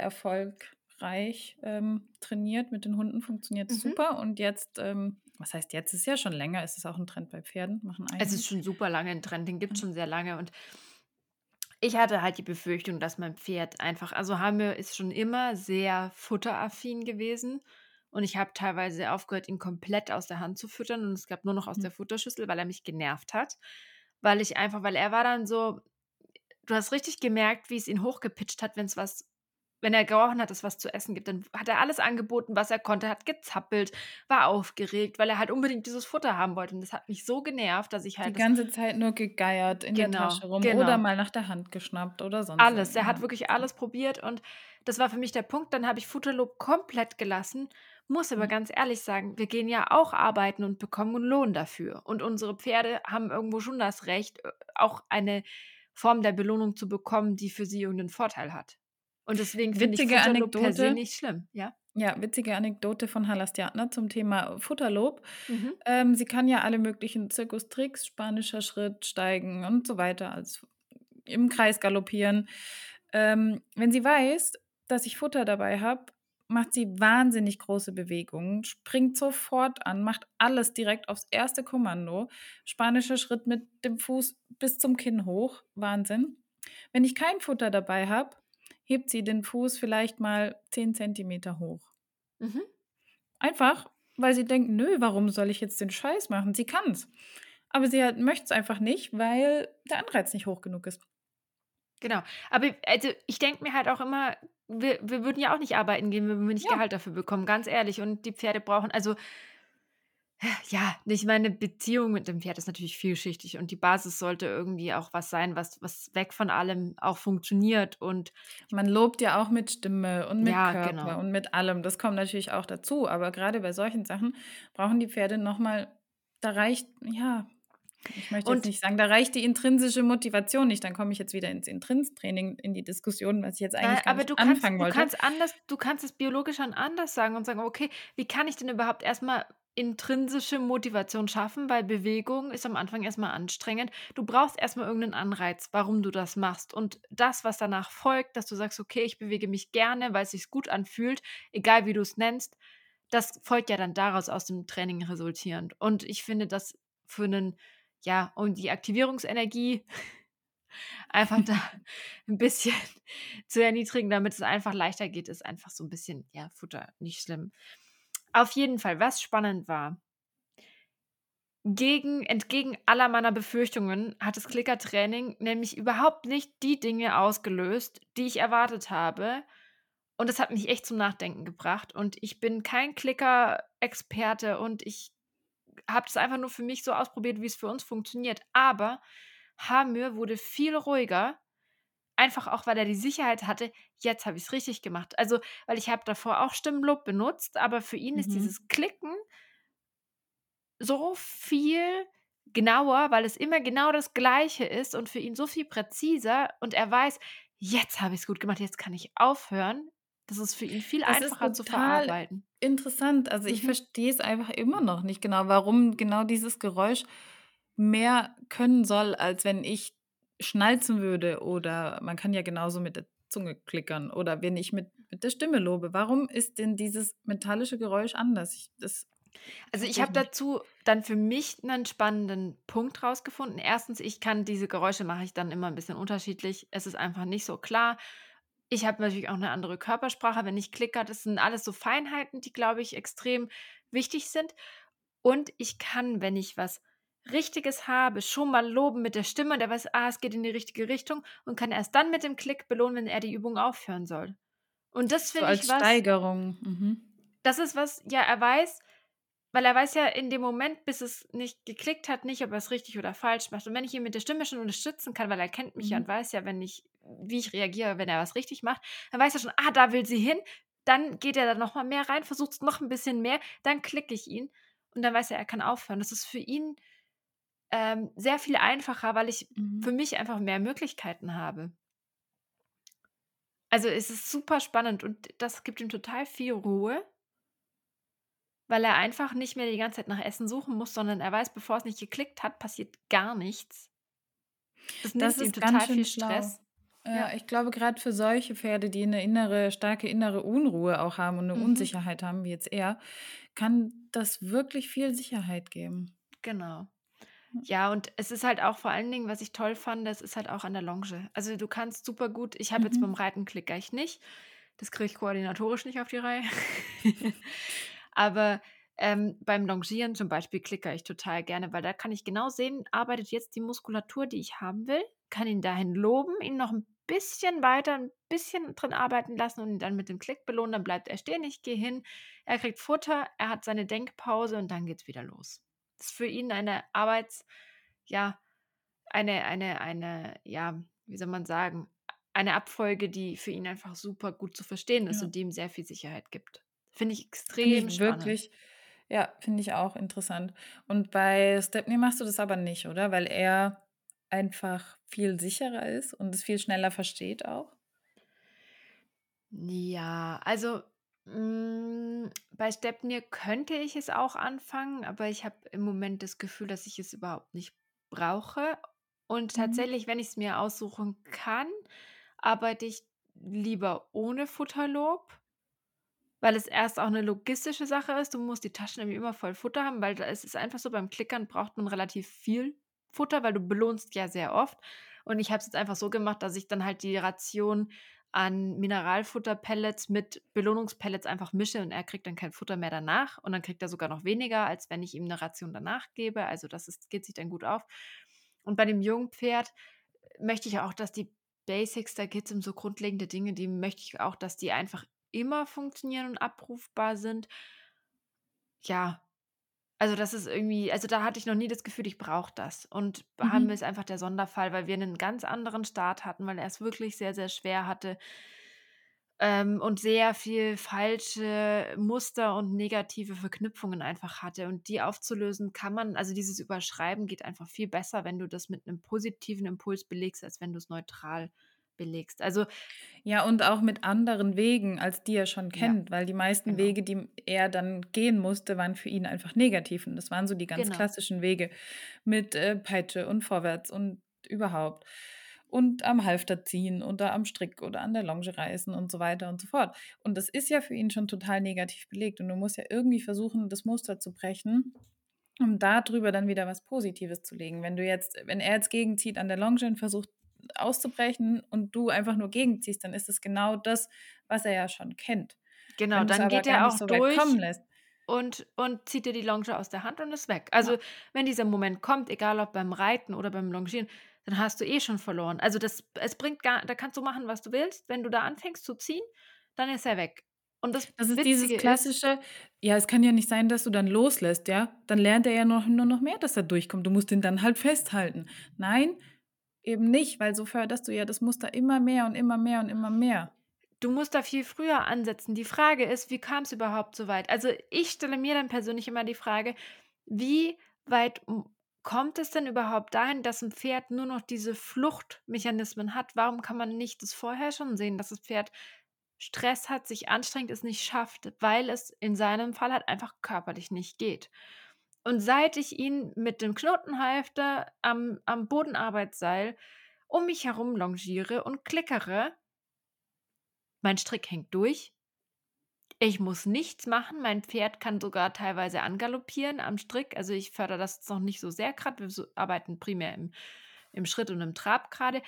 erfolgreich ähm, trainiert. Mit den Hunden funktioniert es mhm. super. Und jetzt, ähm, was heißt jetzt? Ist ja schon länger, ist es auch ein Trend bei Pferden? Machen es ist schon super lange ein Trend, den gibt es schon sehr lange. Und ich hatte halt die Befürchtung, dass mein Pferd einfach, also Hamir ist schon immer sehr futteraffin gewesen. Und ich habe teilweise aufgehört, ihn komplett aus der Hand zu füttern und es gab nur noch aus mhm. der Futterschüssel, weil er mich genervt hat. Weil ich einfach, weil er war dann so, du hast richtig gemerkt, wie es ihn hochgepitcht hat, wenn es was wenn er gerochen hat, dass es was zu essen gibt, dann hat er alles angeboten, was er konnte, hat gezappelt, war aufgeregt, weil er halt unbedingt dieses Futter haben wollte. Und das hat mich so genervt, dass ich halt. Die ganze Zeit nur gegeiert in genau, der Tasche rum genau. oder mal nach der Hand geschnappt oder sonst Alles. Er hat wirklich alles probiert und das war für mich der Punkt. Dann habe ich Futterlob komplett gelassen, muss aber mhm. ganz ehrlich sagen, wir gehen ja auch arbeiten und bekommen einen Lohn dafür. Und unsere Pferde haben irgendwo schon das Recht, äh, auch eine Form der Belohnung zu bekommen, die für sie irgendeinen Vorteil hat. Und deswegen finde ich Futterlob Anekdote, per se nicht schlimm, ja? Ja, witzige Anekdote von Halastiatner zum Thema Futterlob. Mhm. Ähm, sie kann ja alle möglichen Zirkustricks, spanischer Schritt, Steigen und so weiter, als im Kreis galoppieren. Ähm, wenn sie weiß, dass ich Futter dabei habe, macht sie wahnsinnig große Bewegungen, springt sofort an, macht alles direkt aufs erste Kommando. Spanischer Schritt mit dem Fuß bis zum Kinn hoch. Wahnsinn. Wenn ich kein Futter dabei habe, hebt sie den Fuß vielleicht mal 10 Zentimeter hoch. Mhm. Einfach, weil sie denkt, nö, warum soll ich jetzt den Scheiß machen? Sie kann es. Aber sie halt möchte es einfach nicht, weil der Anreiz nicht hoch genug ist. Genau. Aber also ich denke mir halt auch immer, wir, wir würden ja auch nicht arbeiten gehen, wenn wir nicht ja. Gehalt dafür bekommen, ganz ehrlich. Und die Pferde brauchen, also ja, ich meine, Beziehung mit dem Pferd ist natürlich vielschichtig und die Basis sollte irgendwie auch was sein, was, was weg von allem auch funktioniert. Und man lobt ja auch mit Stimme und mit ja, Körper genau. und mit allem. Das kommt natürlich auch dazu. Aber gerade bei solchen Sachen brauchen die Pferde nochmal, da reicht, ja, ich möchte und, jetzt nicht sagen, da reicht die intrinsische Motivation nicht. Dann komme ich jetzt wieder ins Intrins-Training, in die Diskussion, was ich jetzt eigentlich na, aber du anfangen kannst, wollte. Du kannst, anders, du kannst es biologisch an anders sagen und sagen, okay, wie kann ich denn überhaupt erstmal intrinsische Motivation schaffen, weil Bewegung ist am Anfang erstmal anstrengend. Du brauchst erstmal irgendeinen Anreiz, warum du das machst. Und das, was danach folgt, dass du sagst, okay, ich bewege mich gerne, weil es sich gut anfühlt, egal wie du es nennst, das folgt ja dann daraus aus dem Training resultierend. Und ich finde das für einen ja, um die Aktivierungsenergie einfach da ein bisschen zu erniedrigen, damit es einfach leichter geht, ist einfach so ein bisschen, ja, Futter, nicht schlimm. Auf jeden Fall, was spannend war, gegen, entgegen aller meiner Befürchtungen hat das Klickertraining nämlich überhaupt nicht die Dinge ausgelöst, die ich erwartet habe. Und das hat mich echt zum Nachdenken gebracht. Und ich bin kein Klicker-Experte und ich habe das einfach nur für mich so ausprobiert, wie es für uns funktioniert. Aber Hamir wurde viel ruhiger, einfach auch, weil er die Sicherheit hatte, jetzt habe ich es richtig gemacht. Also, weil ich habe davor auch Stimmenlob benutzt, aber für ihn mhm. ist dieses Klicken so viel genauer, weil es immer genau das Gleiche ist und für ihn so viel präziser und er weiß, jetzt habe ich es gut gemacht, jetzt kann ich aufhören. Das ist für ihn viel das einfacher zu verarbeiten. Interessant. Also ich mhm. verstehe es einfach immer noch nicht genau, warum genau dieses Geräusch mehr können soll, als wenn ich schnalzen würde oder man kann ja genauso mit der Zunge klickern oder wenn ich mit, mit der Stimme lobe. Warum ist denn dieses metallische Geräusch anders? Ich, das also ich habe dazu dann für mich einen spannenden Punkt rausgefunden. Erstens, ich kann diese Geräusche mache ich dann immer ein bisschen unterschiedlich. Es ist einfach nicht so klar. Ich habe natürlich auch eine andere Körpersprache, wenn ich klicke. Das sind alles so Feinheiten, die, glaube ich, extrem wichtig sind. Und ich kann, wenn ich was Richtiges habe, schon mal loben mit der Stimme und er weiß, ah, es geht in die richtige Richtung und kann erst dann mit dem Klick belohnen, wenn er die Übung aufhören soll. Und das So finde ich als was Steigerung. Mhm. das ist was ja, er weiß weil er weiß ja in dem Moment, bis es nicht geklickt hat, nicht, ob er es richtig oder falsch macht. Und wenn ich ihn mit der Stimme schon unterstützen kann, weil er kennt mich ja und Mhm. weiß ja, wenn ich wie ich reagiere, wenn er was richtig macht, dann weiß er schon: „Ah, da will sie hin.“ Dann geht er da noch mal mehr rein, versucht's noch 'n bisschen mehr, dann klicke ich ihn und dann weiß er, er kann aufhören. Das ist für ihn, ähm, sehr viel einfacher, weil ich für Mhm. mich einfach mehr Möglichkeiten habe. Also, es ist super spannend und das gibt ihm total viel Ruhe weil er einfach nicht mehr die ganze Zeit nach Essen suchen muss, sondern er weiß, bevor es nicht geklickt hat, passiert gar nichts. Das Das nimmt ihm ist ganz total schön viel schlau. Stress. Ja, Ja. ich glaube, grad für solche Pferde, die 'ne innere starke innere Unruhe auch haben und 'ne Mhm. Unsicherheit haben, wie jetzt er, kann das wirklich viel Sicherheit geben. Genau. Ja, und es ist halt auch vor allen Dingen, was ich toll fand, das ist halt auch an der Longe. Also, du kannst super gut ich habe jetzt beim Mhm. Reiten klicke ich nicht. Das kriege ich koordinatorisch nicht auf die Reihe. Aber, ähm, beim Longieren zum Beispiel klickere ich total gerne, weil da kann ich genau sehen, arbeitet jetzt die Muskulatur, die ich haben will, kann ihn dahin loben, ihn noch 'n bisschen weiter 'n bisschen drin arbeiten lassen und ihn dann mit dem Klick belohnen. Dann bleibt er stehen, ich gehe hin, er kriegt Futter, er hat seine Denkpause und dann geht's wieder los. Das ist für ihn eine Arbeits ja, eine eine eine ja, wie soll man sagen, eine Abfolge, die für ihn einfach super gut zu verstehen ist Ja. und die ihm sehr viel Sicherheit gibt. Finde ich extrem ich spannend. wirklich ja, finde ich auch interessant. Und bei Stepney machst du das aber nicht, oder? Weil er einfach viel sicherer ist und es viel schneller versteht auch? Ja, also, hm, bei Stepney könnte ich es auch anfangen, aber ich habe im Moment das Gefühl, dass ich es überhaupt nicht brauche. Und Mhm. tatsächlich, wenn ich's mir aussuchen kann, arbeite ich lieber ohne Futterlob weil es erst auch 'ne logistische Sache ist. Du musst die Taschen irgendwie immer voll Futter haben, weil da ist es einfach so, beim Klickern braucht man relativ viel Futter, weil du belohnst ja sehr oft. Und ich habe es jetzt einfach so gemacht, dass ich dann halt die Ration an Mineralfutter-Pellets mit Belohnungspellets einfach mische und er kriegt dann kein Futter mehr danach. Und dann kriegt er sogar noch weniger, als wenn ich ihm 'ne Ration danach gebe. Also, das ist geht sich dann gut auf. Und bei dem Jungpferd möchte ich auch, dass die Basics da geht's um so grundlegende Dinge, die möchte ich auch, dass die einfach immer funktionieren und abrufbar sind. Ja, also, das ist irgendwie also, da hatte ich noch nie das Gefühl, ich brauche das. Und Mhm. ist einfach der Sonderfall, weil wir 'nen ganz anderen Start hatten, weil er's wirklich sehr, sehr schwer hatte ähm, und sehr viel falsche Muster und negative Verknüpfungen einfach hatte. Und die aufzulösen kann man also, dieses Überschreiben geht einfach viel besser, wenn du das mit 'nem positiven Impuls belegst, als wenn du's neutral belegst. Also Ja, und auch mit anderen Wegen, als die er schon Ja, kennt, weil die meisten genau. Wege, die er dann gehen musste, waren für ihn einfach negativ. Und das waren so die ganz Genau. klassischen Wege mit, äh, Peitsche und vorwärts und überhaupt. Und am Halfter ziehen oder am Strick oder an der Longe reißen und so weiter und so fort. Und das ist ja für ihn schon total negativ belegt. Und du musst ja irgendwie versuchen, das Muster zu brechen, um da drüber dann wieder was Positives zu legen. Wenn du jetzt wenn er jetzt gegenzieht an der Longe und versucht auszubrechen und du einfach nur gegenziehst, dann ist es genau das, was er ja schon kennt. Genau, Wenn dann geht er auch so durch lässt und und zieht dir die Longe aus der Hand und ist weg. Also, Ja. wenn dieser Moment kommt, egal ob beim Reiten oder beim Longieren, dann hast du eh schon verloren. Also, das es bringt gar da kannst du machen, was du willst. Wenn du da anfängst zu ziehen, dann ist er weg. Und das Das ist dieses ist klassische ja, es kann ja nicht sein, dass du dann loslässt, ja? Dann lernt er ja noch nur noch mehr, dass er durchkommt. Du musst ihn dann halt festhalten. Nein, eben nicht, weil so förderst du ja das Muster immer mehr und immer mehr und immer mehr. Du musst da viel früher ansetzen. Die Frage ist, wie kam's überhaupt so weit? Also, ich stelle mir dann persönlich immer die Frage: Wie weit kommt es denn überhaupt dahin, dass 'n Pferd nur noch diese Fluchtmechanismen hat? Warum kann man nicht das vorher schon sehen, dass das Pferd Stress hat, sich anstrengt, es nicht schafft, weil es in seinem Fall halt einfach körperlich nicht geht. Und seit ich ihn mit dem Knotenhalfter am am Bodenarbeitsseil um mich herum longiere und klickere mein Strick hängt durch. Ich muss nichts machen. Mein Pferd kann sogar teilweise angaloppieren am Strick. Also, ich fördere das jetzt noch nicht so sehr grad. Wir arbeiten primär im im Schritt und im Trab grade.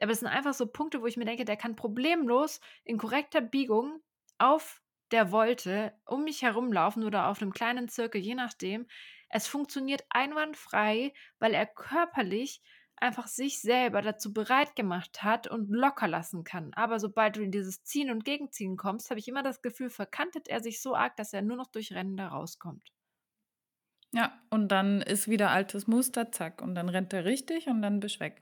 Aber es sind einfach so Punkte, wo ich mir denke, der kann problemlos in korrekter Biegung auf der Volte um mich herumlaufen oder auf 'nem kleinen Zirkel, je nachdem. Es funktioniert einwandfrei, weil er körperlich einfach sich selber dazu bereit gemacht hat und locker lassen kann. Aber sobald du in dieses Ziehen und Gegenziehen kommst, habe ich immer das Gefühl, verkantet er sich so arg, dass er nur noch durch Rennen da rauskommt. Ja, und dann ist wieder altes Muster, zack, und dann rennt er richtig und dann bist weg.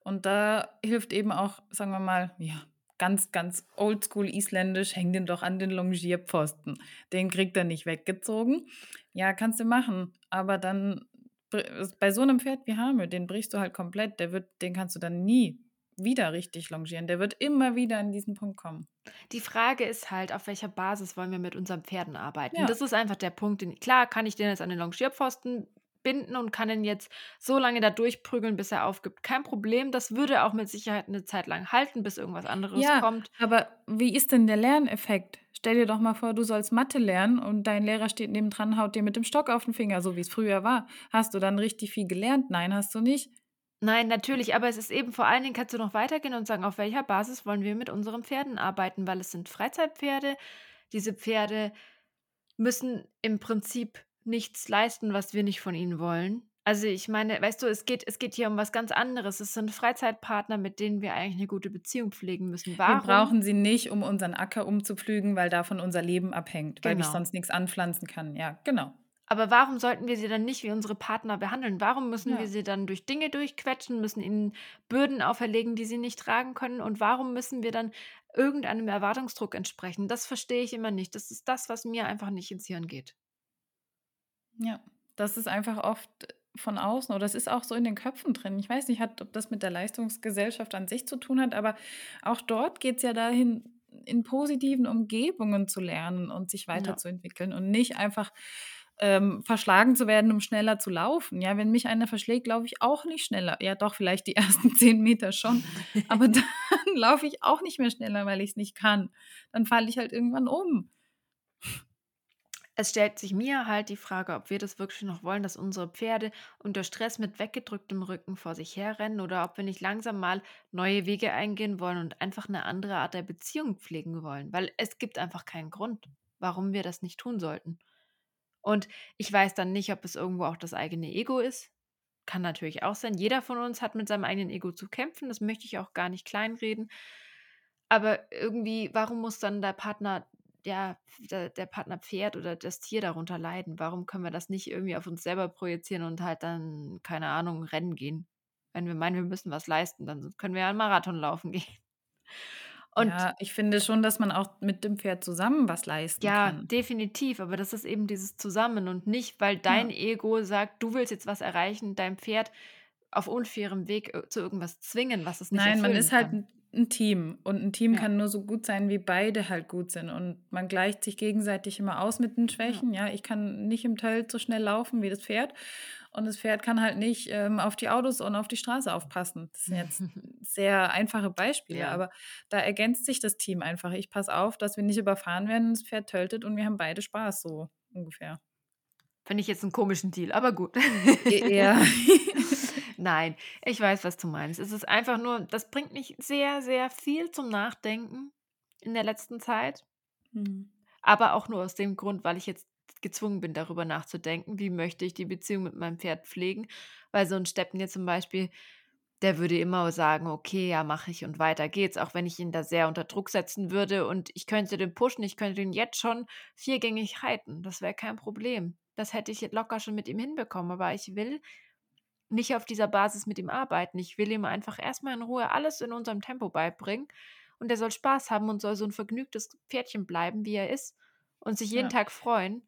Und da hilft eben auch, sagen wir mal, ja, ganz, ganz oldschool isländisch, häng den doch an den Longierpfosten. Den kriegt er nicht weggezogen. Ja, kannst du machen, aber dann bei so einem Pferd wie Hame, den brichst du halt komplett, der wird, den kannst du dann nie wieder richtig longieren. Der wird immer wieder an diesen Punkt kommen. Die Frage ist halt, auf welcher Basis wollen wir mit unseren Pferden arbeiten? Ja. Das ist einfach der Punkt. Den, klar, kann ich den jetzt an den Longierpfosten binden und kann ihn jetzt so lange da durchprügeln, bis er aufgibt. Kein Problem. Das würde auch mit Sicherheit eine Zeit lang halten, bis irgendwas anderes ja, kommt. Aber wie ist denn der Lerneffekt? Stell dir doch mal vor, du sollst Mathe lernen und dein Lehrer steht nebendran, haut dir mit dem Stock auf den Finger, so wie es früher war. Hast du dann richtig viel gelernt? Nein, hast du nicht. Nein, natürlich, aber es ist eben vor allen Dingen kannst du noch weitergehen und sagen, auf welcher Basis wollen wir mit unseren Pferden arbeiten, weil es sind Freizeitpferde. Diese Pferde müssen im Prinzip nichts leisten, was wir nicht von ihnen wollen. Also ich meine, weißt du, es geht, es geht hier um was ganz anderes. Es sind Freizeitpartner, mit denen wir eigentlich eine gute Beziehung pflegen müssen. Warum? Wir brauchen sie nicht, um unseren Acker umzupflügen, weil davon unser Leben abhängt, genau. weil ich sonst nichts anpflanzen kann. Ja, genau. Aber warum sollten wir sie dann nicht wie unsere Partner behandeln? Warum müssen ja. wir sie dann durch Dinge durchquetschen, müssen ihnen Bürden auferlegen, die sie nicht tragen können? Und warum müssen wir dann irgendeinem Erwartungsdruck entsprechen? Das verstehe ich immer nicht. Das ist das, was mir einfach nicht ins Hirn geht. Ja, das ist einfach oft von außen oder es ist auch so in den Köpfen drin. Ich weiß nicht, ob das mit der Leistungsgesellschaft an sich zu tun hat, aber auch dort geht es ja dahin, in positiven Umgebungen zu lernen und sich weiterzuentwickeln ja. und nicht einfach ähm, verschlagen zu werden, um schneller zu laufen. Ja, wenn mich einer verschlägt, laufe ich auch nicht schneller. Ja, doch, vielleicht die ersten zehn Meter schon. Aber dann laufe ich auch nicht mehr schneller, weil ich es nicht kann. Dann falle ich halt irgendwann um. Es stellt sich mir halt die Frage, ob wir das wirklich noch wollen, dass unsere Pferde unter Stress mit weggedrücktem Rücken vor sich herrennen oder ob wir nicht langsam mal neue Wege eingehen wollen und einfach eine andere Art der Beziehung pflegen wollen. Weil es gibt einfach keinen Grund, warum wir das nicht tun sollten. Und ich weiß dann nicht, ob es irgendwo auch das eigene Ego ist. Kann natürlich auch sein. Jeder von uns hat mit seinem eigenen Ego zu kämpfen. Das möchte ich auch gar nicht kleinreden. Aber irgendwie, warum muss dann der Partner, ja, der, der Partner Pferd oder das Tier darunter leiden? Warum können wir das nicht irgendwie auf uns selber projizieren und halt dann, keine Ahnung, rennen gehen? Wenn wir meinen, wir müssen was leisten, dann können wir ja einen Marathon laufen gehen. Und ja, ich finde schon, dass man auch mit dem Pferd zusammen was leisten ja, kann. definitiv, aber das ist eben dieses Zusammen und nicht, weil dein ja. Ego sagt, du willst jetzt was erreichen, dein Pferd auf unfairem Weg äh, zu irgendwas zwingen, was es nicht Nein, man ist halt kann. Ein Team und ein Team ja. kann nur so gut sein, wie beide halt gut sind und man gleicht sich gegenseitig immer aus mit den Schwächen. Ja, ja ich kann nicht im Teil so schnell laufen wie das Pferd und das Pferd kann halt nicht ähm, auf die Autos und auf die Straße aufpassen. Das sind jetzt sehr einfache Beispiele, ja. aber da ergänzt sich das Team einfach. Ich passe auf, dass wir nicht überfahren werden, das Pferd töltet und wir haben beide Spaß, so ungefähr. Finde ich jetzt einen komischen Deal, aber gut. Ja. Nein, ich weiß, was du meinst. Es ist einfach nur, das bringt mich sehr, sehr viel zum Nachdenken in der letzten Zeit. Mhm. Aber auch nur aus dem Grund, weil ich jetzt gezwungen bin, darüber nachzudenken, wie möchte ich die Beziehung mit meinem Pferd pflegen. Weil so ein Steppen jetzt zum Beispiel, der würde immer sagen, okay, ja, mache ich und weiter geht's, auch wenn ich ihn da sehr unter Druck setzen würde und ich könnte den pushen, ich könnte ihn jetzt schon viergängig reiten. Das wäre kein Problem. Das hätte ich locker schon mit ihm hinbekommen, aber ich will nicht auf dieser Basis mit ihm arbeiten. Ich will ihm einfach erstmal in Ruhe alles in unserem Tempo beibringen und er soll Spaß haben und soll so ein vergnügtes Pferdchen bleiben, wie er ist und sich jeden ja. Tag freuen.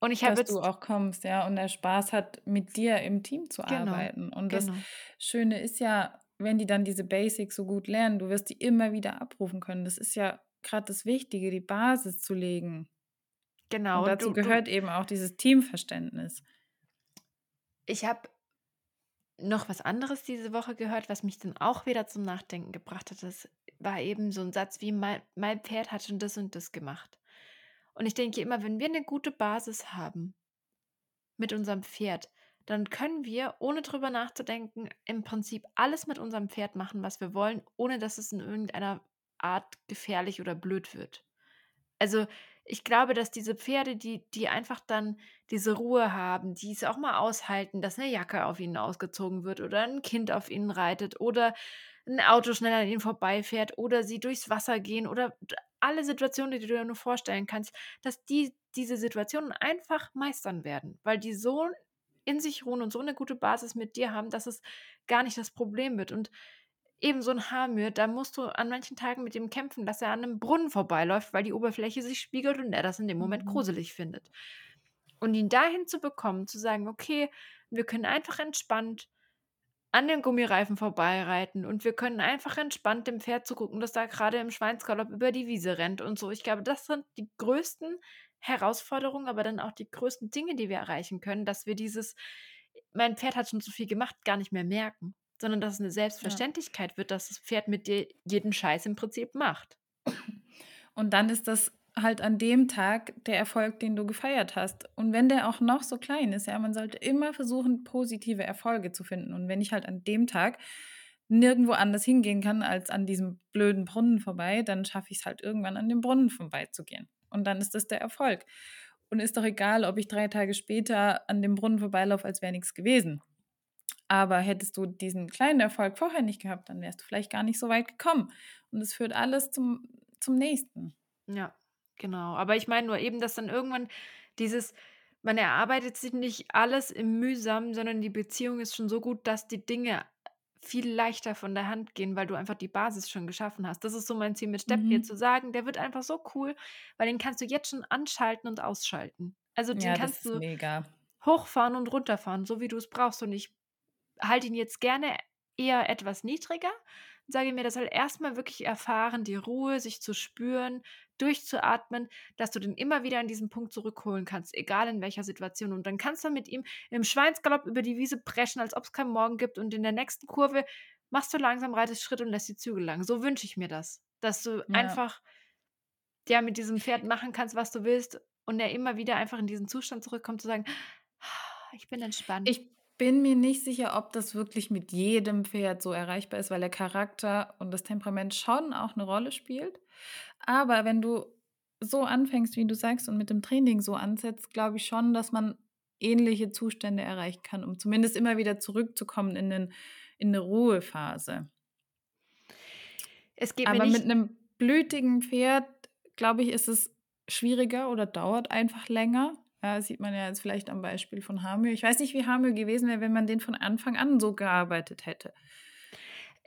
Und ich habe Dass du auch kommst, ja, und er Spaß hat, mit dir im Team zu genau, arbeiten. Und das genau. Schöne ist ja, wenn die dann diese Basics so gut lernen, du wirst die immer wieder abrufen können. Das ist ja gerade das Wichtige, die Basis zu legen. Genau. Und dazu du, gehört du, eben auch dieses Teamverständnis. Ich habe noch was anderes diese Woche gehört, was mich dann auch wieder zum Nachdenken gebracht hat. Das war eben so ein Satz wie, mein, mein Pferd hat schon das und das gemacht. Und ich denke immer, wenn wir eine gute Basis haben mit unserem Pferd, dann können wir, ohne drüber nachzudenken, im Prinzip alles mit unserem Pferd machen, was wir wollen, ohne dass es in irgendeiner Art gefährlich oder blöd wird. Also ich glaube, dass diese Pferde, die die einfach dann diese Ruhe haben, die es auch mal aushalten, dass eine Jacke auf ihnen ausgezogen wird oder ein Kind auf ihnen reitet oder ein Auto schnell an ihnen vorbeifährt oder sie durchs Wasser gehen oder alle Situationen, die du dir nur vorstellen kannst, dass die diese Situationen einfach meistern werden, weil die so in sich ruhen und so eine gute Basis mit dir haben, dass es gar nicht das Problem wird. Und eben so ein Hamir, da musst du an manchen Tagen mit ihm kämpfen, dass er an einem Brunnen vorbeiläuft, weil die Oberfläche sich spiegelt und er das in dem Moment mhm. gruselig findet. Und ihn dahin zu bekommen, zu sagen, okay, wir können einfach entspannt an den Gummireifen vorbeireiten und wir können einfach entspannt dem Pferd zugucken, dass da gerade im Schweinsgalopp über die Wiese rennt und so. Ich glaube, das sind die größten Herausforderungen, aber dann auch die größten Dinge, die wir erreichen können, dass wir dieses, mein Pferd hat schon zu viel gemacht, gar nicht mehr merken, sondern dass es eine Selbstverständlichkeit ja. wird, dass das Pferd mit dir jeden Scheiß im Prinzip macht. Und dann ist das halt an dem Tag der Erfolg, den du gefeiert hast. Und wenn der auch noch so klein ist, ja, man sollte immer versuchen, positive Erfolge zu finden. Und wenn ich halt an dem Tag nirgendwo anders hingehen kann als an diesem blöden Brunnen vorbei, dann schaffe ich es halt irgendwann an dem Brunnen vorbeizugehen. Und dann ist das der Erfolg. Und ist doch egal, ob ich drei Tage später an dem Brunnen vorbeilaufe, als wäre nichts gewesen. Aber hättest du diesen kleinen Erfolg vorher nicht gehabt, dann wärst du vielleicht gar nicht so weit gekommen. Und es führt alles zum, zum nächsten. Ja, genau. Aber ich meine nur eben, dass dann irgendwann dieses, man erarbeitet sich nicht alles im Mühsam, sondern die Beziehung ist schon so gut, dass die Dinge viel leichter von der Hand gehen, weil du einfach die Basis schon geschaffen hast. Das ist so mein Ziel mit Stepnir, mhm. zu sagen, der wird einfach so cool, weil den kannst du jetzt schon anschalten und ausschalten. Also den ja, kannst du mega. hochfahren und runterfahren, so wie du es brauchst. Und ich halte ihn jetzt gerne eher etwas niedriger, sage mir, das soll erstmal wirklich erfahren, die Ruhe, sich zu spüren, durchzuatmen, dass du den immer wieder an diesen Punkt zurückholen kannst, egal in welcher Situation. Und dann kannst du mit ihm im Schweinsgalopp über die Wiese preschen, als ob es keinen Morgen gibt. Und in der nächsten Kurve machst du langsam, reitest Schritt und lässt die Zügel lang. So wünsche ich mir das. Dass du ja. einfach ja, mit diesem Pferd machen kannst, was du willst. Und er immer wieder einfach in diesen Zustand zurückkommt, zu sagen, ah, ich bin entspannt. Ich bin mir nicht sicher, ob das wirklich mit jedem Pferd so erreichbar ist, weil der Charakter und das Temperament schon auch eine Rolle spielt. Aber wenn du so anfängst, wie du sagst, und mit dem Training so ansetzt, glaube ich schon, dass man ähnliche Zustände erreichen kann, um zumindest immer wieder zurückzukommen in, den, in eine Ruhephase. Es geht Aber mit einem blütigen Pferd, glaube ich, ist es schwieriger oder dauert einfach länger. Ja, sieht man ja jetzt vielleicht am Beispiel von Hamir. Ich weiß nicht, wie Hamir gewesen wäre, wenn man den von Anfang an so gearbeitet hätte.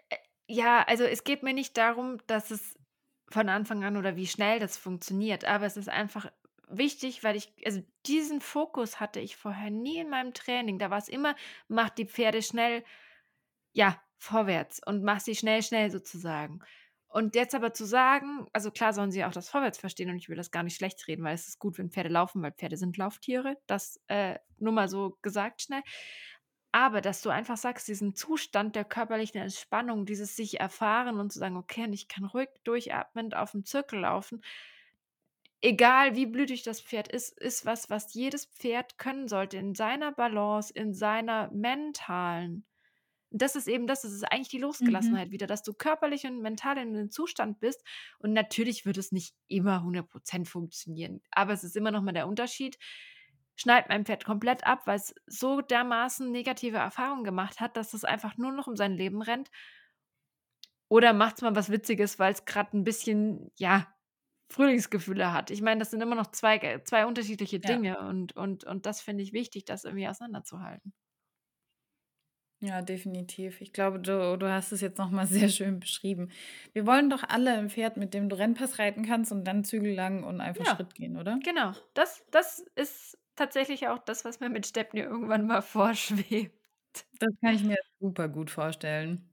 Äh, ja, also es geht mir nicht darum, dass es von Anfang an oder wie schnell das funktioniert, aber es ist einfach wichtig, weil ich, also diesen Fokus hatte ich vorher nie in meinem Training. Da war es immer, mach die Pferde schnell, ja, vorwärts und mach sie schnell, schnell sozusagen. Und jetzt aber zu sagen, also klar sollen sie auch das Vorwärts verstehen und ich will das gar nicht schlecht reden, weil es ist gut, wenn Pferde laufen, weil Pferde sind Lauftiere. Das äh, nur mal so gesagt schnell. Aber dass du einfach sagst, diesen Zustand der körperlichen Entspannung, dieses sich erfahren und zu sagen, okay, und ich kann ruhig durchatmend auf dem Zirkel laufen, egal wie blütig das Pferd ist, ist was, was jedes Pferd können sollte in seiner Balance, in seiner mentalen das ist eben das, das ist eigentlich die mhm. Losgelassenheit mhm. wieder, dass du körperlich und mental in einem Zustand bist. Und natürlich wird es nicht immer 100% funktionieren, aber es ist immer noch mal der Unterschied. Schneidet mein Pferd komplett ab, weil es so dermaßen negative Erfahrungen gemacht hat, dass es einfach nur noch um sein Leben rennt. Oder macht es mal was Witziges, weil es gerade ein bisschen, ja, Frühlingsgefühle hat. Ich meine, das sind immer noch zwei, zwei unterschiedliche Dinge ja. und, und, und das finde ich wichtig, das irgendwie auseinanderzuhalten. Ja, definitiv. Ich glaube, du, du hast es jetzt nochmal sehr schön beschrieben. Wir wollen doch alle ein Pferd, mit dem du Rennpass reiten kannst und dann zügellang und einfach ja, Schritt gehen, oder? Genau. Das, das ist tatsächlich auch das, was mir mit Stepney irgendwann mal vorschwebt. Das kann ich mir super gut vorstellen.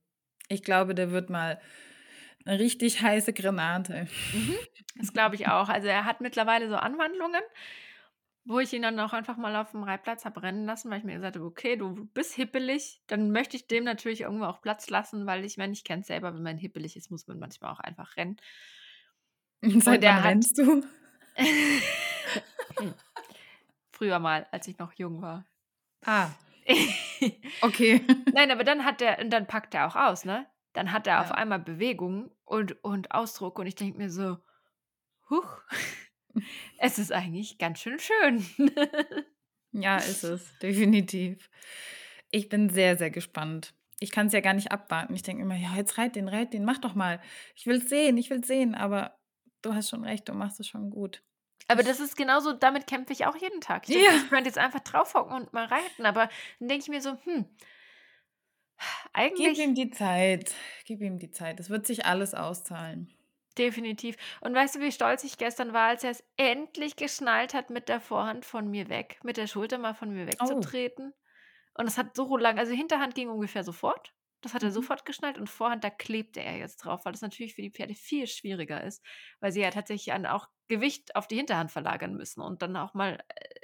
Ich glaube, der wird mal eine richtig heiße Granate. Mhm, das glaube ich auch. Also er hat mittlerweile so Anwandlungen. Wo ich ihn dann auch einfach mal auf dem Reitplatz habe rennen lassen, weil ich mir gesagt habe, okay, du bist hippelig, dann möchte ich dem natürlich irgendwo auch Platz lassen, weil ich meine, ich kenne es selber, wenn man hippelig ist, muss man manchmal auch einfach rennen. Seit wann rennst du? Früher mal, als ich noch jung war. Ah. okay. Nein, aber dann hat er, und dann packt er auch aus, ne? Dann hat er ja. auf einmal Bewegung und, und Ausdruck und ich denke mir so, huch. Es ist eigentlich ganz schön schön. Ja, ist es, definitiv. Ich bin sehr, sehr gespannt. Ich kann es ja gar nicht abwarten. Ich denke immer, ja, jetzt reit den, reit den, mach doch mal. Ich will es sehen, ich will es sehen, aber du hast schon recht, du machst es schon gut. Aber das ist genauso, damit kämpfe ich auch jeden Tag. Ich, denke, Ja. ich könnte jetzt einfach draufhocken und mal reiten, aber dann denke ich mir so, hm, Gib eigentlich ihm die Zeit. Gib ihm die Zeit. Es wird sich alles auszahlen. Definitiv. Und weißt du, wie stolz ich gestern war, als er es endlich geschnallt hat, mit der Vorhand von mir weg, mit der Schulter mal von mir Oh. wegzutreten? Und es hat so lang, also Hinterhand ging ungefähr sofort. Das hat er Mhm. sofort geschnallt und Vorhand, da klebte er jetzt drauf, weil das natürlich für die Pferde viel schwieriger ist, weil sie ja tatsächlich auch Gewicht auf die Hinterhand verlagern müssen und dann auch mal äh,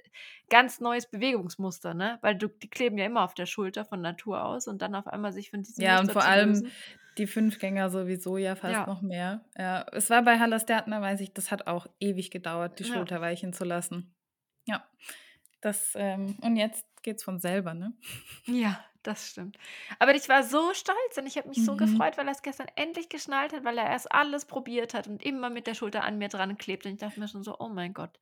ganz neues Bewegungsmuster, ne? Weil du, die kleben ja immer auf der Schulter von Natur aus und dann auf einmal sich von diesem Ja, und Muster vor zu allem lösen. die Fünfgänger sowieso ja fast Ja. noch mehr. Ja, es war bei Hallerstärtner, weiß ich, das hat auch ewig gedauert, die Ja. Schulter weichen zu lassen. Ja, das, ähm, und jetzt geht's von selber, ne? Ja, das stimmt. Aber ich war so stolz und ich habe mich so Mhm. gefreut, weil er es gestern endlich geschnallt hat, weil er erst alles probiert hat und immer mit der Schulter an mir dran klebt. Und ich dachte mir schon so, oh mein Gott.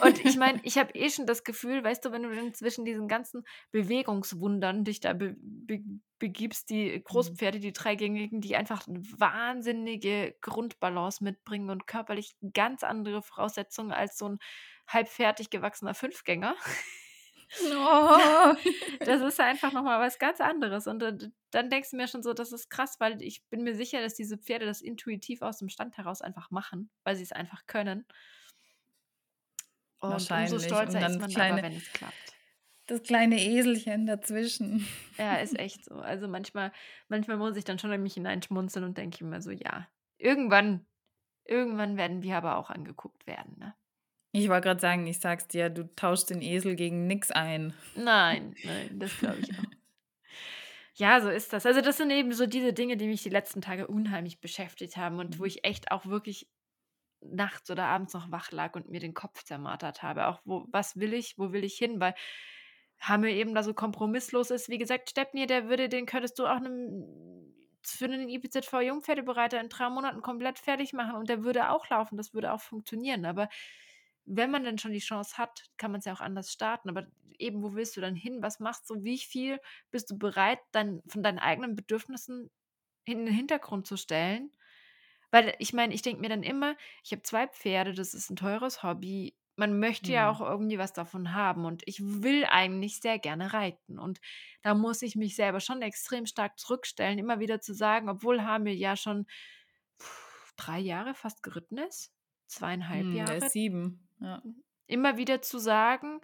Und ich meine, ich habe eh schon das Gefühl, weißt du, wenn du dann zwischen diesen ganzen Bewegungswundern dich da be be begibst, die Mhm. Großpferde, die dreigängigen, die einfach eine wahnsinnige Grundbalance mitbringen und körperlich ganz andere Voraussetzungen als so ein halbfertig gewachsener Fünfgänger. Oh. Das ist einfach noch mal was ganz anderes. Und dann denkst du mir schon so, das ist krass, weil ich bin mir sicher, dass diese Pferde das intuitiv aus dem Stand heraus einfach machen, weil sie es einfach können. Und umso Wahrscheinlich. Und stolzer dann ist man aber, kleine, wenn es klappt. das kleine Eselchen dazwischen. Ja, ist echt so. Also manchmal, manchmal muss ich dann schon in mich hineinschmunzeln und denke immer so, ja, irgendwann, irgendwann werden wir aber auch angeguckt werden, ne? Ich wollte gerade sagen, ich sag's dir, du tauschst den Esel gegen nix ein. Nein, nein, das glaube ich auch. Ja, so ist das. Also das sind eben so diese Dinge, die mich die letzten Tage unheimlich beschäftigt haben und wo Mhm. ich echt auch wirklich nachts oder abends noch wach lag und mir den Kopf zermartert habe. Auch wo, was will ich, wo will ich hin? Weil Hammer eben da so kompromisslos ist. Wie gesagt, Stepnir, der würde, den könntest du auch einem, für einen IPZV Jungpferdebereiter in drei Monaten komplett fertig machen und der würde auch laufen, das würde auch funktionieren. Aber wenn man dann schon die Chance hat, kann man es ja auch anders starten. Aber eben, wo willst du dann hin? Was machst du? Wie viel bist du bereit, dann von deinen eigenen Bedürfnissen in den Hintergrund zu stellen? Weil ich meine, ich denke mir dann immer, ich habe zwei Pferde, das ist ein teures Hobby. Man möchte ja Mhm. auch irgendwie was davon haben und ich will eigentlich sehr gerne reiten. Und da muss ich mich selber schon extrem stark zurückstellen, immer wieder zu sagen, obwohl Hamir ja schon pff, drei Jahre fast geritten ist, zweieinhalb Hm, Jahre, sieben. Ja. immer wieder zu sagen,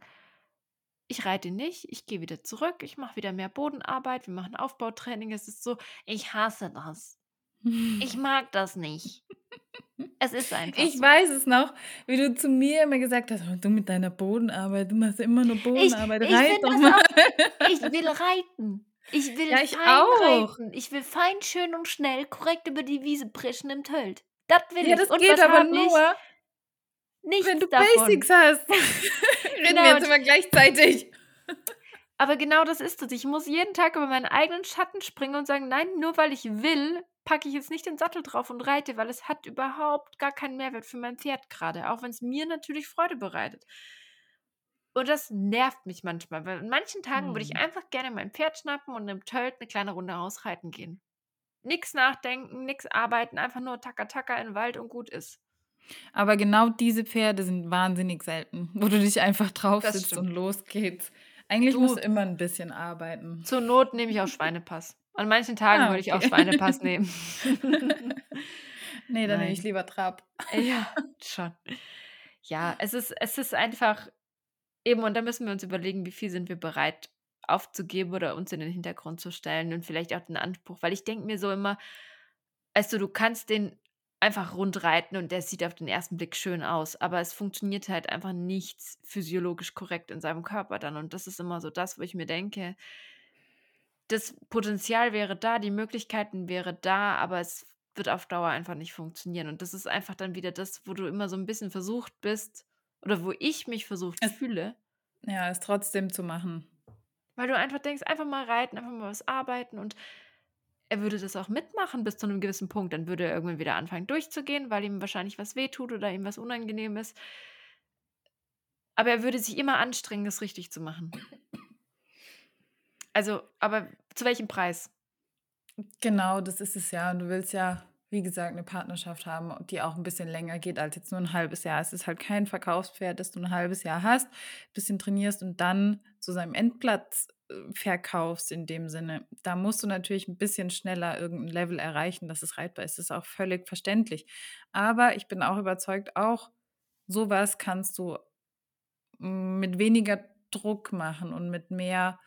ich reite nicht, ich gehe wieder zurück, ich mache wieder mehr Bodenarbeit, wir machen Aufbautraining. Es ist so, ich hasse das. Ich mag das nicht. Es ist einfach Ich so. weiß es noch, wie du zu mir immer gesagt hast, "Oh, du mit deiner Bodenarbeit, du machst immer nur Ich, Bodenarbeit, ich reit finde doch mal. auch. Ich will reiten. Ich will Ja, ich fein auch. reiten. Ich will fein, schön und schnell korrekt über die Wiese preschen im Tölt. Das will Ja, ich. das Und geht aber ich? nur, wenn du davon. Basics hast. Reden wir Genau. jetzt Und, immer gleichzeitig. aber genau das ist es. Ich muss jeden Tag über meinen eigenen Schatten springen und sagen, nein, nur weil ich will, packe ich jetzt nicht den Sattel drauf und reite, weil es hat überhaupt gar keinen Mehrwert für mein Pferd gerade, auch wenn es mir natürlich Freude bereitet. Und das nervt mich manchmal, weil an manchen Tagen würde ich Hm. einfach gerne mein Pferd schnappen und im Tölt eine kleine Runde ausreiten gehen. Nix nachdenken, nix arbeiten, einfach nur Taka Taka in den Wald und gut ist. Aber genau diese Pferde sind wahnsinnig selten, wo du dich einfach drauf sitzt und los geht's. Eigentlich musst Du, du immer ein bisschen arbeiten. zur Not nehme ich auch Schweinepass. An manchen Tagen Ah, würde ich auch okay. Schweinepass nehmen. Nee, dann nehme ich Nein. lieber Trab. Ja, schon. Ja, es ist, es ist einfach eben, und da müssen wir uns überlegen, wie viel sind wir bereit aufzugeben oder uns in den Hintergrund zu stellen und vielleicht auch den Anspruch, weil ich denke mir so immer, weißt du, du kannst den einfach rund reiten und der sieht auf den ersten Blick schön aus, aber es funktioniert halt einfach nichts physiologisch korrekt in seinem Körper dann und das ist immer so das, wo ich mir denke, das Potenzial wäre da, die Möglichkeiten wäre da, aber es wird auf Dauer einfach nicht funktionieren. Und das ist einfach dann wieder das, wo du immer so ein bisschen versucht bist oder wo ich mich versucht Es, fühle, ja, es trotzdem zu machen. weil du einfach denkst, einfach mal reiten, einfach mal was arbeiten und er würde das auch mitmachen bis zu einem gewissen Punkt. Dann würde er irgendwann wieder anfangen durchzugehen, weil ihm wahrscheinlich was wehtut oder ihm was unangenehm ist. Aber er würde sich immer anstrengen, das richtig zu machen. Also, aber zu welchem Preis? Genau, das ist es ja. Und du willst ja, wie gesagt, eine Partnerschaft haben, die auch ein bisschen länger geht als jetzt nur ein halbes Jahr. Es ist halt kein Verkaufspferd, das du ein halbes Jahr hast, ein bisschen trainierst und dann zu seinem Endplatz äh, verkaufst in dem Sinne. Da musst du natürlich ein bisschen schneller irgendein Level erreichen, dass es reitbar ist. Das ist auch völlig verständlich. Aber ich bin auch überzeugt, auch sowas kannst du mit weniger Druck machen und mit mehr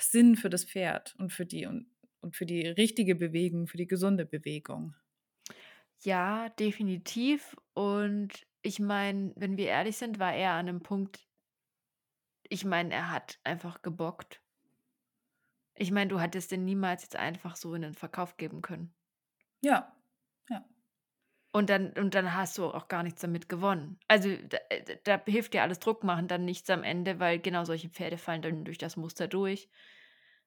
Sinn für das Pferd und für die und und für die richtige Bewegung, für die gesunde Bewegung. Ja, definitiv. Und ich meine, wenn wir ehrlich sind, war er an einem Punkt ich meine, er hat einfach gebockt. Ich meine, du hattest den niemals jetzt einfach so in den Verkauf geben können. Ja, ja. Und dann und dann hast du auch gar nichts damit gewonnen. Also, da äh, da hilft dir alles Druck machen dann nichts am Ende, weil genau solche Pferde fallen dann durch das Muster durch.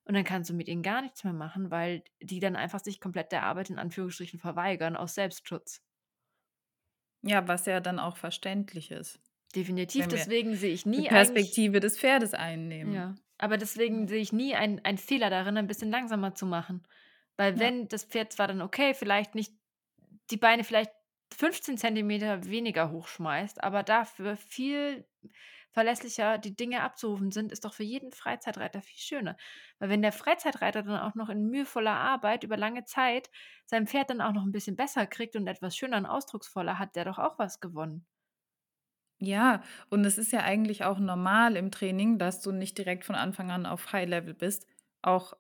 Und dann kannst du mit ihnen gar nichts mehr machen, weil die dann einfach sich komplett der Arbeit in Anführungsstrichen verweigern aus Selbstschutz. Ja, was ja dann auch verständlich ist. Definitiv, deswegen sehe ich nie die Perspektive des Pferdes einnehmen. Ja, aber deswegen sehe ich nie einen Fehler darin, ein bisschen langsamer zu machen. Weil ja. wenn das Pferd zwar dann okay, vielleicht nicht die Beine vielleicht 15 Zentimeter weniger hochschmeißt, aber dafür viel verlässlicher die Dinge abzurufen sind, ist doch für jeden Freizeitreiter viel schöner. Weil wenn der Freizeitreiter dann auch noch in mühevoller Arbeit über lange Zeit sein Pferd dann auch noch ein bisschen besser kriegt und etwas schöner und ausdrucksvoller, hat der doch auch was gewonnen. Ja, und es ist ja eigentlich auch normal im Training, dass du nicht direkt von Anfang an auf High Level bist. Auch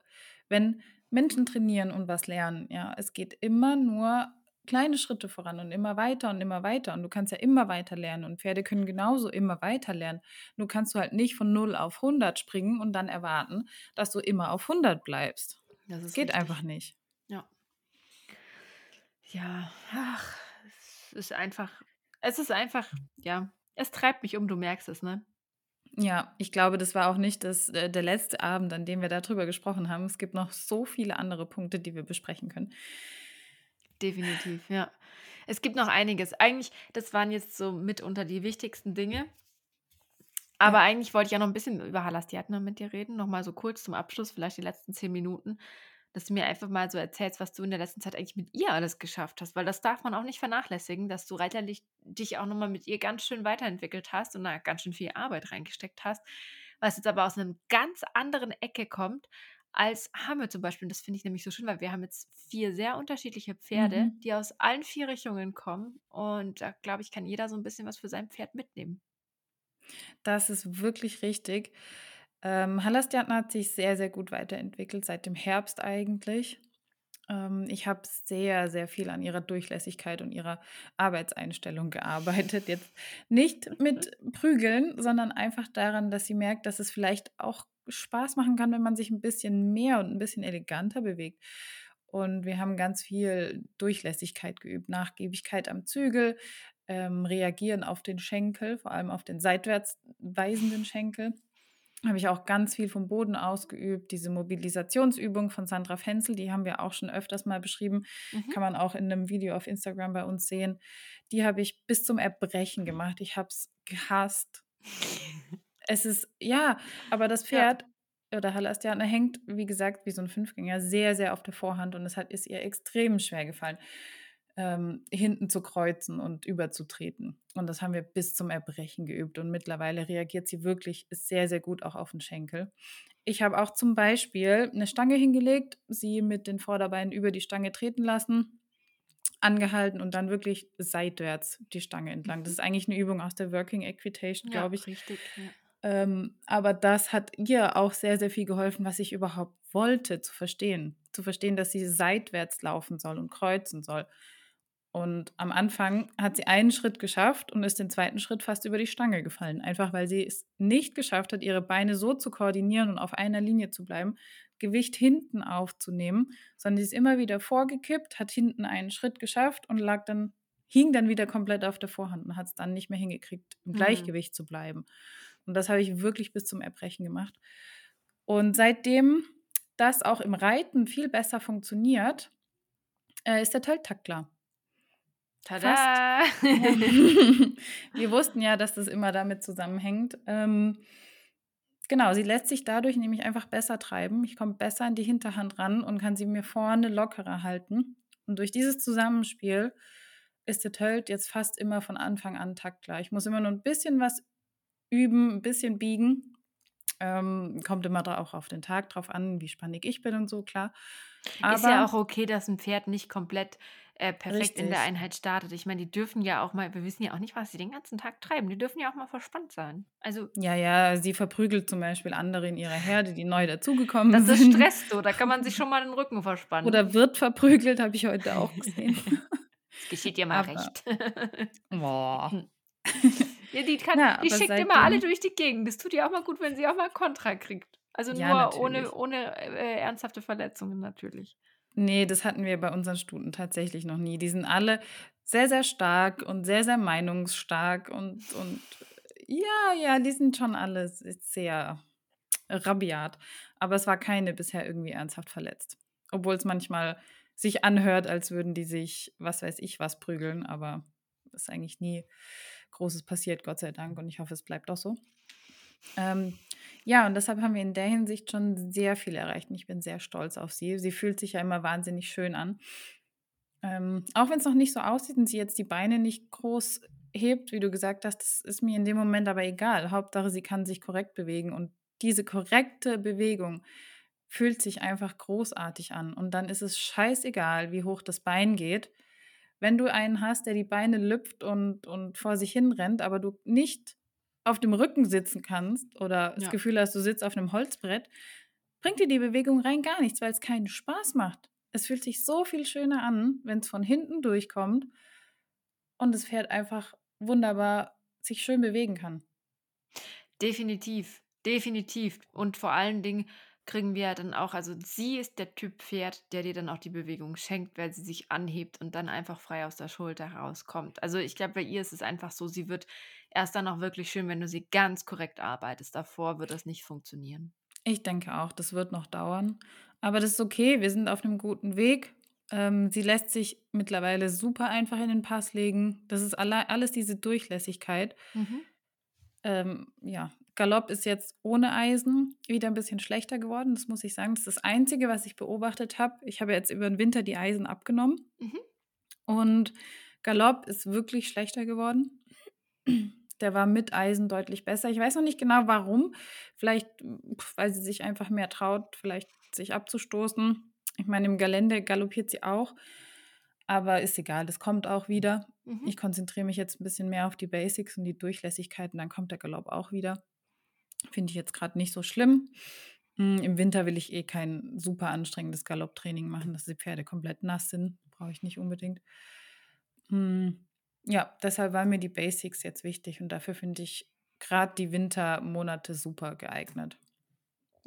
wenn Menschen trainieren und was lernen, ja, es geht immer nur kleine Schritte voran und immer weiter und immer weiter. Und du kannst ja immer weiter lernen und Pferde können genauso immer weiter lernen. Nur kannst du halt nicht von 0 auf 100 springen und dann erwarten, dass du immer auf 100 bleibst. Das, das geht richtig. einfach nicht. Ja. Ja, ach, es ist einfach, es ist einfach, ja, es treibt mich um, du merkst es, ne? Ja, ich glaube, das war auch nicht das, äh, der letzte Abend, an dem wir darüber gesprochen haben. Es gibt noch so viele andere Punkte, die wir besprechen können. Definitiv, ja. Es gibt noch einiges. Eigentlich, das waren jetzt so mitunter die wichtigsten Dinge. Aber ja. eigentlich wollte ich ja noch ein bisschen über Halastiatna mit dir reden. Nochmal so kurz zum Abschluss, vielleicht die letzten zehn Minuten, dass du mir einfach mal so erzählst, was du in der letzten Zeit eigentlich mit ihr alles geschafft hast. Weil das darf man auch nicht vernachlässigen, dass du reiterlich dich auch nochmal mit ihr ganz schön weiterentwickelt hast und da ganz schön viel Arbeit reingesteckt hast. Was jetzt aber aus einem ganz anderen Ecke kommt, als Hamme zum Beispiel. Und das finde ich nämlich so schön, weil wir haben jetzt vier sehr unterschiedliche Pferde, mhm. die aus allen vier Richtungen kommen. Und da glaube ich, kann jeder so ein bisschen was für sein Pferd mitnehmen. Das ist wirklich richtig. Ähm, Halastiatna hat sich sehr, sehr gut weiterentwickelt, seit dem Herbst eigentlich. Ähm, ich habe sehr, sehr viel an ihrer Durchlässigkeit und ihrer Arbeitseinstellung gearbeitet. Jetzt nicht mit Prügeln, sondern einfach daran, dass sie merkt, dass es vielleicht auch Spaß machen kann, wenn man sich ein bisschen mehr und ein bisschen eleganter bewegt. Und wir haben ganz viel Durchlässigkeit geübt, Nachgiebigkeit am Zügel, ähm, reagieren auf den Schenkel, vor allem auf den seitwärts weisenden Schenkel. Habe ich auch ganz viel vom Boden ausgeübt. Diese Mobilisationsübung von Sandra Fenzel, die haben wir auch schon öfters mal beschrieben. Mhm. Kann man auch in einem Video auf Instagram bei uns sehen. Die habe ich bis zum Erbrechen gemacht. Ich habe es gehasst. Es ist, ja, aber das Pferd ja. oder Halastiana hängt, wie gesagt, wie so ein Fünfgänger, sehr, sehr auf der Vorhand und es hat, ist ihr extrem schwer gefallen, ähm, hinten zu kreuzen und überzutreten. Und das haben wir bis zum Erbrechen geübt und mittlerweile reagiert sie wirklich sehr, sehr gut auch auf den Schenkel. Ich habe auch zum Beispiel eine Stange hingelegt, sie mit den Vorderbeinen über die Stange treten lassen angehalten und dann wirklich seitwärts die Stange entlang. Das mhm. ist eigentlich eine Übung aus der Working Equitation, glaube ich. Richtig, ja. Ähm, aber das hat ihr auch sehr, sehr viel geholfen, was ich überhaupt wollte zu verstehen. Zu verstehen, dass sie seitwärts laufen soll und kreuzen soll. Und am Anfang hat sie einen Schritt geschafft und ist den zweiten Schritt fast über die Stange gefallen. Einfach weil sie es nicht geschafft hat, ihre Beine so zu koordinieren und auf einer Linie zu bleiben, Gewicht hinten aufzunehmen, sondern sie ist immer wieder vorgekippt, hat hinten einen Schritt geschafft und lag dann, hing dann wieder komplett auf der Vorhand und hat es dann nicht mehr hingekriegt, im mhm. Gleichgewicht zu bleiben. Und das habe ich wirklich bis zum Erbrechen gemacht. Und seitdem das auch im Reiten viel besser funktioniert, äh, ist der Teiltackler. Tada! Wir wussten ja, dass das immer damit zusammenhängt. Ähm, genau, sie lässt sich dadurch nämlich einfach besser treiben. Ich komme besser an die Hinterhand ran und kann sie mir vorne lockerer halten. Und durch dieses Zusammenspiel ist der Tölt jetzt fast immer von Anfang an taktgleich. Ich muss immer nur ein bisschen was üben, ein bisschen biegen. Ähm, kommt immer auch auf den Tag drauf an, wie spannig ich bin und so, klar. Aber ist ja auch okay, dass ein Pferd nicht komplett äh, perfekt richtig. in der Einheit startet. Ich meine, die dürfen ja auch mal, wir wissen ja auch nicht, was sie den ganzen Tag treiben. Die dürfen ja auch mal verspannt sein. Also ja, ja, sie verprügelt zum Beispiel andere in ihrer Herde, die neu dazugekommen sind. Das ist Stress so, da kann man sich schon mal den Rücken verspannen. Oder wird verprügelt, habe ich heute auch gesehen. Das geschieht dir mal aber, recht. Boah. Ja, die, kann, ja, die schickt immer alle durch die Gegend. Das tut ihr auch mal gut, wenn sie auch mal Kontra kriegt. Also nur ja, ohne, ohne äh, ernsthafte Verletzungen natürlich. Nee, das hatten wir bei unseren Stuten tatsächlich noch nie. Die sind alle sehr, sehr stark und sehr, sehr meinungsstark und, und ja, ja, die sind schon alle sehr rabiat. Aber es war keine bisher irgendwie ernsthaft verletzt. Obwohl es manchmal sich anhört, als würden die sich, was weiß ich, was prügeln, aber ist eigentlich nie Großes passiert, Gott sei Dank. Und ich hoffe, es bleibt auch so. Ähm, ja, und deshalb haben wir in der Hinsicht schon sehr viel erreicht. Und ich bin sehr stolz auf sie. Sie fühlt sich ja immer wahnsinnig schön an. Ähm, auch wenn es noch nicht so aussieht und sie jetzt die Beine nicht groß hebt, wie du gesagt hast, das ist mir in dem Moment aber egal. Hauptsache, sie kann sich korrekt bewegen. Und diese korrekte Bewegung fühlt sich einfach großartig an. Und dann ist es scheißegal, wie hoch das Bein geht. Wenn du einen hast, der die Beine lüpft und, und vor sich hin rennt, aber du nicht auf dem Rücken sitzen kannst oder das ja. Gefühl hast, du sitzt auf einem Holzbrett, bringt dir die Bewegung rein gar nichts, weil es keinen Spaß macht. Es fühlt sich so viel schöner an, wenn es von hinten durchkommt und das Pferd einfach wunderbar sich schön bewegen kann. Definitiv, definitiv. Und vor allen Dingen kriegen wir dann auch, also sie ist der Typ Pferd, der dir dann auch die Bewegung schenkt, weil sie sich anhebt und dann einfach frei aus der Schulter rauskommt. Also ich glaube, bei ihr ist es einfach so, sie wird erst dann auch wirklich schön, wenn du sie ganz korrekt arbeitest. Davor wird das nicht funktionieren. Ich denke auch, das wird noch dauern. Aber das ist okay, wir sind auf einem guten Weg. Ähm, sie lässt sich mittlerweile super einfach in den Pass legen. Das ist alle, alles diese Durchlässigkeit. Mhm. Ähm, ja, Galopp ist jetzt ohne Eisen wieder ein bisschen schlechter geworden. Das muss ich sagen. Das ist das Einzige, was ich beobachtet habe. Ich habe jetzt über den Winter die Eisen abgenommen. Mhm. Und Galopp ist wirklich schlechter geworden. Der war mit Eisen deutlich besser. Ich weiß noch nicht genau warum. Vielleicht, weil sie sich einfach mehr traut, vielleicht sich abzustoßen. Ich meine, im Gelände galoppiert sie auch. Aber ist egal, das kommt auch wieder. Mhm. Ich konzentriere mich jetzt ein bisschen mehr auf die Basics und die Durchlässigkeit und dann kommt der Galopp auch wieder. Finde ich jetzt gerade nicht so schlimm. Hm, Im Winter will ich eh kein super anstrengendes Galopptraining machen, dass die Pferde komplett nass sind. Brauche ich nicht unbedingt. Hm, ja, deshalb waren mir die Basics jetzt wichtig und dafür finde ich gerade die Wintermonate super geeignet.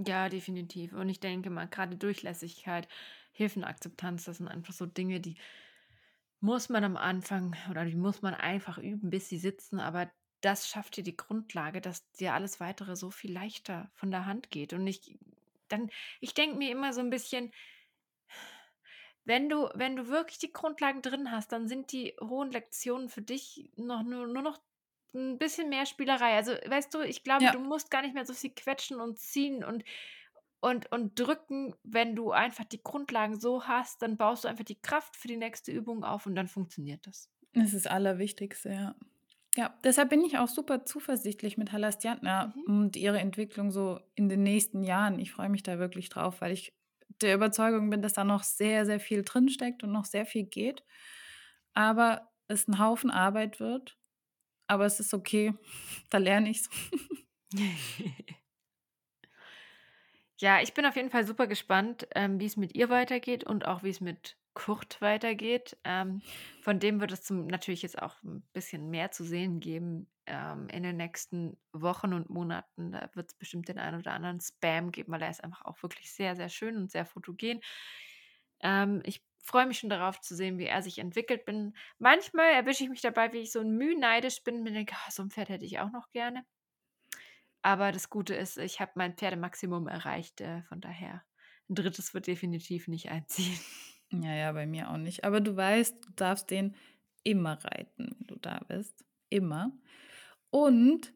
Ja, definitiv. Und ich denke mal, gerade Durchlässigkeit, Hilfenakzeptanz, das sind einfach so Dinge, die muss man am Anfang oder die muss man einfach üben, bis sie sitzen. Aber das schafft dir die Grundlage, dass dir alles weitere so viel leichter von der Hand geht. Und ich, dann, ich denke mir immer so ein bisschen, wenn du, wenn du wirklich die Grundlagen drin hast, dann sind die hohen Lektionen für dich noch nur, nur noch ein bisschen mehr Spielerei. Also, weißt du, ich glaube, ja. du musst gar nicht mehr so viel quetschen und ziehen und, und, und drücken. Wenn du einfach die Grundlagen so hast, dann baust du einfach die Kraft für die nächste Übung auf und dann funktioniert das. Das ist das Allerwichtigste, ja. Ja, deshalb bin ich auch super zuversichtlich mit Halastiatna mhm. und ihre Entwicklung so in den nächsten Jahren. Ich freue mich da wirklich drauf, weil ich der Überzeugung bin, dass da noch sehr, sehr viel drinsteckt und noch sehr viel geht. Aber es ein Haufen Arbeit wird. Aber es ist okay. Da lerne ich es. ja, ich bin auf jeden Fall super gespannt, ähm, wie es mit ihr weitergeht und auch wie es mit Kurt weitergeht. Ähm, von dem wird es zum, natürlich jetzt auch ein bisschen mehr zu sehen geben ähm, in den nächsten Wochen und Monaten. Da wird es bestimmt den einen oder anderen Spam geben, weil er ist einfach auch wirklich sehr, sehr schön und sehr fotogen. Ähm, ich freue mich schon darauf zu sehen, wie er sich entwickelt. Bin, manchmal erwische ich mich dabei, wie ich so ein Mühe neidisch bin mir denke, oh, so ein Pferd hätte ich auch noch gerne. Aber das Gute ist, ich habe mein Pferdemaximum erreicht. Äh, von daher, ein drittes wird definitiv nicht einziehen. Ja, ja, bei mir auch nicht. Aber du weißt, du darfst den immer reiten, wenn du da bist. Immer. Und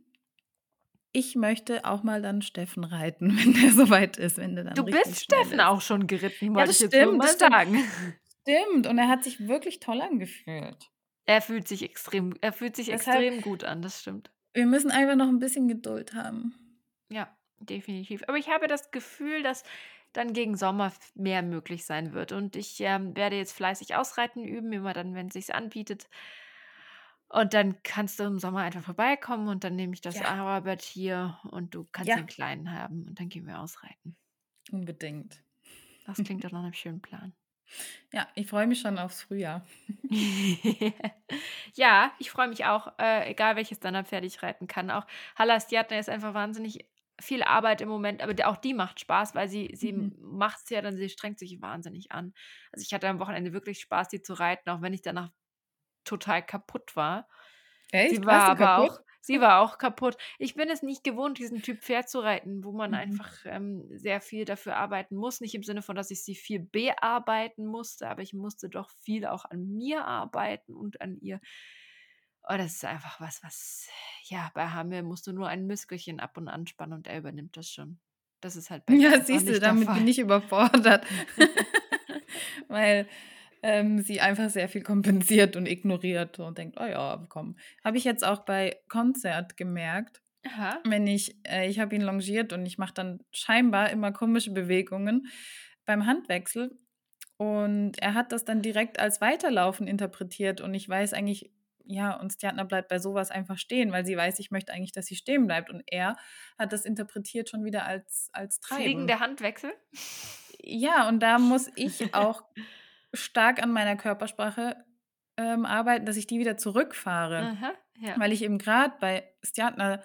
ich möchte auch mal dann Steffen reiten, wenn der soweit ist, wenn der dann Du bist Steffen ist. auch schon geritten, Ja, wollte das ich stimmt, mal das stimmt. sagen. Stimmt. Und er hat sich wirklich toll angefühlt. Er fühlt sich extrem, er fühlt sich Deshalb, extrem gut an, das stimmt. wir müssen einfach noch ein bisschen Geduld haben. Ja, definitiv. Aber ich habe das Gefühl, dass dann gegen Sommer mehr möglich sein wird. Und ich ähm, werde jetzt fleißig Ausreiten üben, immer dann, wenn es sich anbietet. Und dann kannst du im Sommer einfach vorbeikommen und dann nehme ich das Ja, Araber hier und du kannst ja, den Kleinen haben und dann gehen wir ausreiten. unbedingt. Das klingt doch nach einem schönen Plan. Ja, ich freue mich schon aufs Frühjahr. ja, ich freue mich auch, äh, egal welches dann fertig reiten kann. Auch Halastiatna ist einfach wahnsinnig viel Arbeit im Moment, aber auch die macht Spaß, weil sie, sie Mhm. macht es ja dann, sie strengt sich wahnsinnig an. Also ich hatte am Wochenende wirklich Spaß, die zu reiten, auch wenn ich danach total kaputt war. Sie Echt? war Warst du aber kaputt? auch, sie war auch kaputt. Ich bin es nicht gewohnt, diesen Typ Pferd zu reiten, wo man Mhm. einfach ähm, sehr viel dafür arbeiten muss. Nicht im Sinne von, dass ich sie viel bearbeiten musste, aber ich musste doch viel auch an mir arbeiten und an ihr. Oh, das ist einfach was, was, ja, bei Hamel musst du nur ein Müskelchen ab und anspannen und er übernimmt das schon. Das ist halt bei Ja, siehst du, damit bin ich überfordert, weil ähm, sie einfach sehr viel kompensiert und ignoriert und denkt, oh ja, komm. Habe ich jetzt auch bei Konzert gemerkt, Aha. wenn ich, äh, ich habe ihn longiert und ich mache dann scheinbar immer komische Bewegungen beim Handwechsel und er hat das dann direkt als Weiterlaufen interpretiert und ich weiß eigentlich, ja, und Stjatna bleibt bei sowas einfach stehen, weil sie weiß, ich möchte eigentlich, dass sie stehen bleibt und er hat das interpretiert schon wieder als, als Treiben. Fliegende Handwechsel? Ja, und da muss ich auch stark an meiner Körpersprache ähm, arbeiten, dass ich die wieder zurückfahre. Aha, ja. Weil ich eben gerade bei Stjatna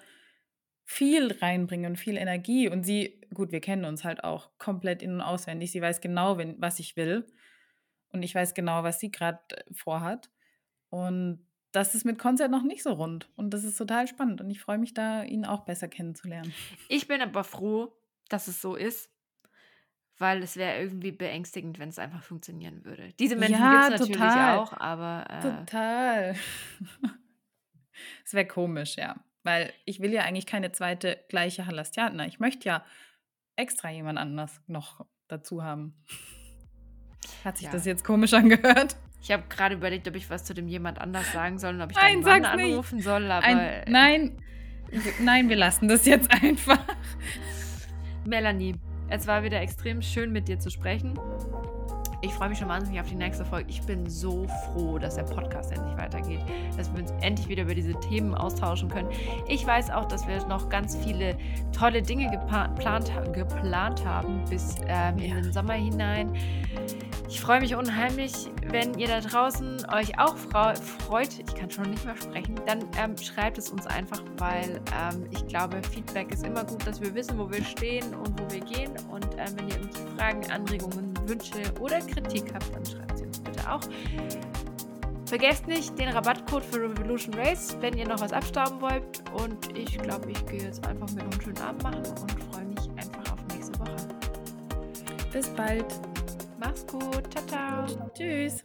viel reinbringe und viel Energie. Und sie, gut, wir kennen uns halt auch komplett in- und auswendig. Sie weiß genau, wenn, was ich will. Und ich weiß genau, was sie gerade vorhat. Und das ist mit Konzert noch nicht so rund. Und das ist total spannend. Und ich freue mich da, ihn auch besser kennenzulernen. Ich bin aber froh, dass es so ist, weil es wäre irgendwie beängstigend, wenn es einfach funktionieren würde. Diese Menschen gibt Ja, es natürlich total. auch, aber äh, Total. Es wäre komisch, ja. Weil ich will ja eigentlich keine zweite gleiche Halastiatna. Ich möchte ja extra jemand anders noch dazu haben. Hat sich ja. das jetzt komisch angehört? Ich habe gerade überlegt, ob ich was zu dem jemand anders sagen soll und ob ich Nein, Mann sag's nicht. anrufen soll, aber Ein, nein, nein, wir lassen das jetzt einfach. Melanie, es war wieder extrem schön mit dir zu sprechen. Ich freue mich schon wahnsinnig auf die nächste Folge. Ich bin so froh, dass der Podcast endlich weitergeht, dass wir uns endlich wieder über diese Themen austauschen können. Ich weiß auch, dass wir noch ganz viele tolle Dinge geplant, geplant haben bis ähm, in Ja. den Sommer hinein. Ich freue mich unheimlich, wenn ihr da draußen euch auch freut. Ich kann schon nicht mehr sprechen. Dann ähm, schreibt es uns einfach, weil ähm, ich glaube, Feedback ist immer gut, dass wir wissen, wo wir stehen und wo wir gehen. Und ähm, wenn ihr irgendwelche Fragen, Anregungen, Wünsche oder Kritik habt, dann schreibt sie uns bitte auch. Vergesst nicht den Rabattcode für Revolution Race, wenn ihr noch was abstauben wollt. Und ich glaube, ich gehe jetzt einfach mir noch einen schönen Abend machen und freue mich einfach auf nächste Woche. Bis bald. Mach's gut. Ciao, ciao. Tschüss.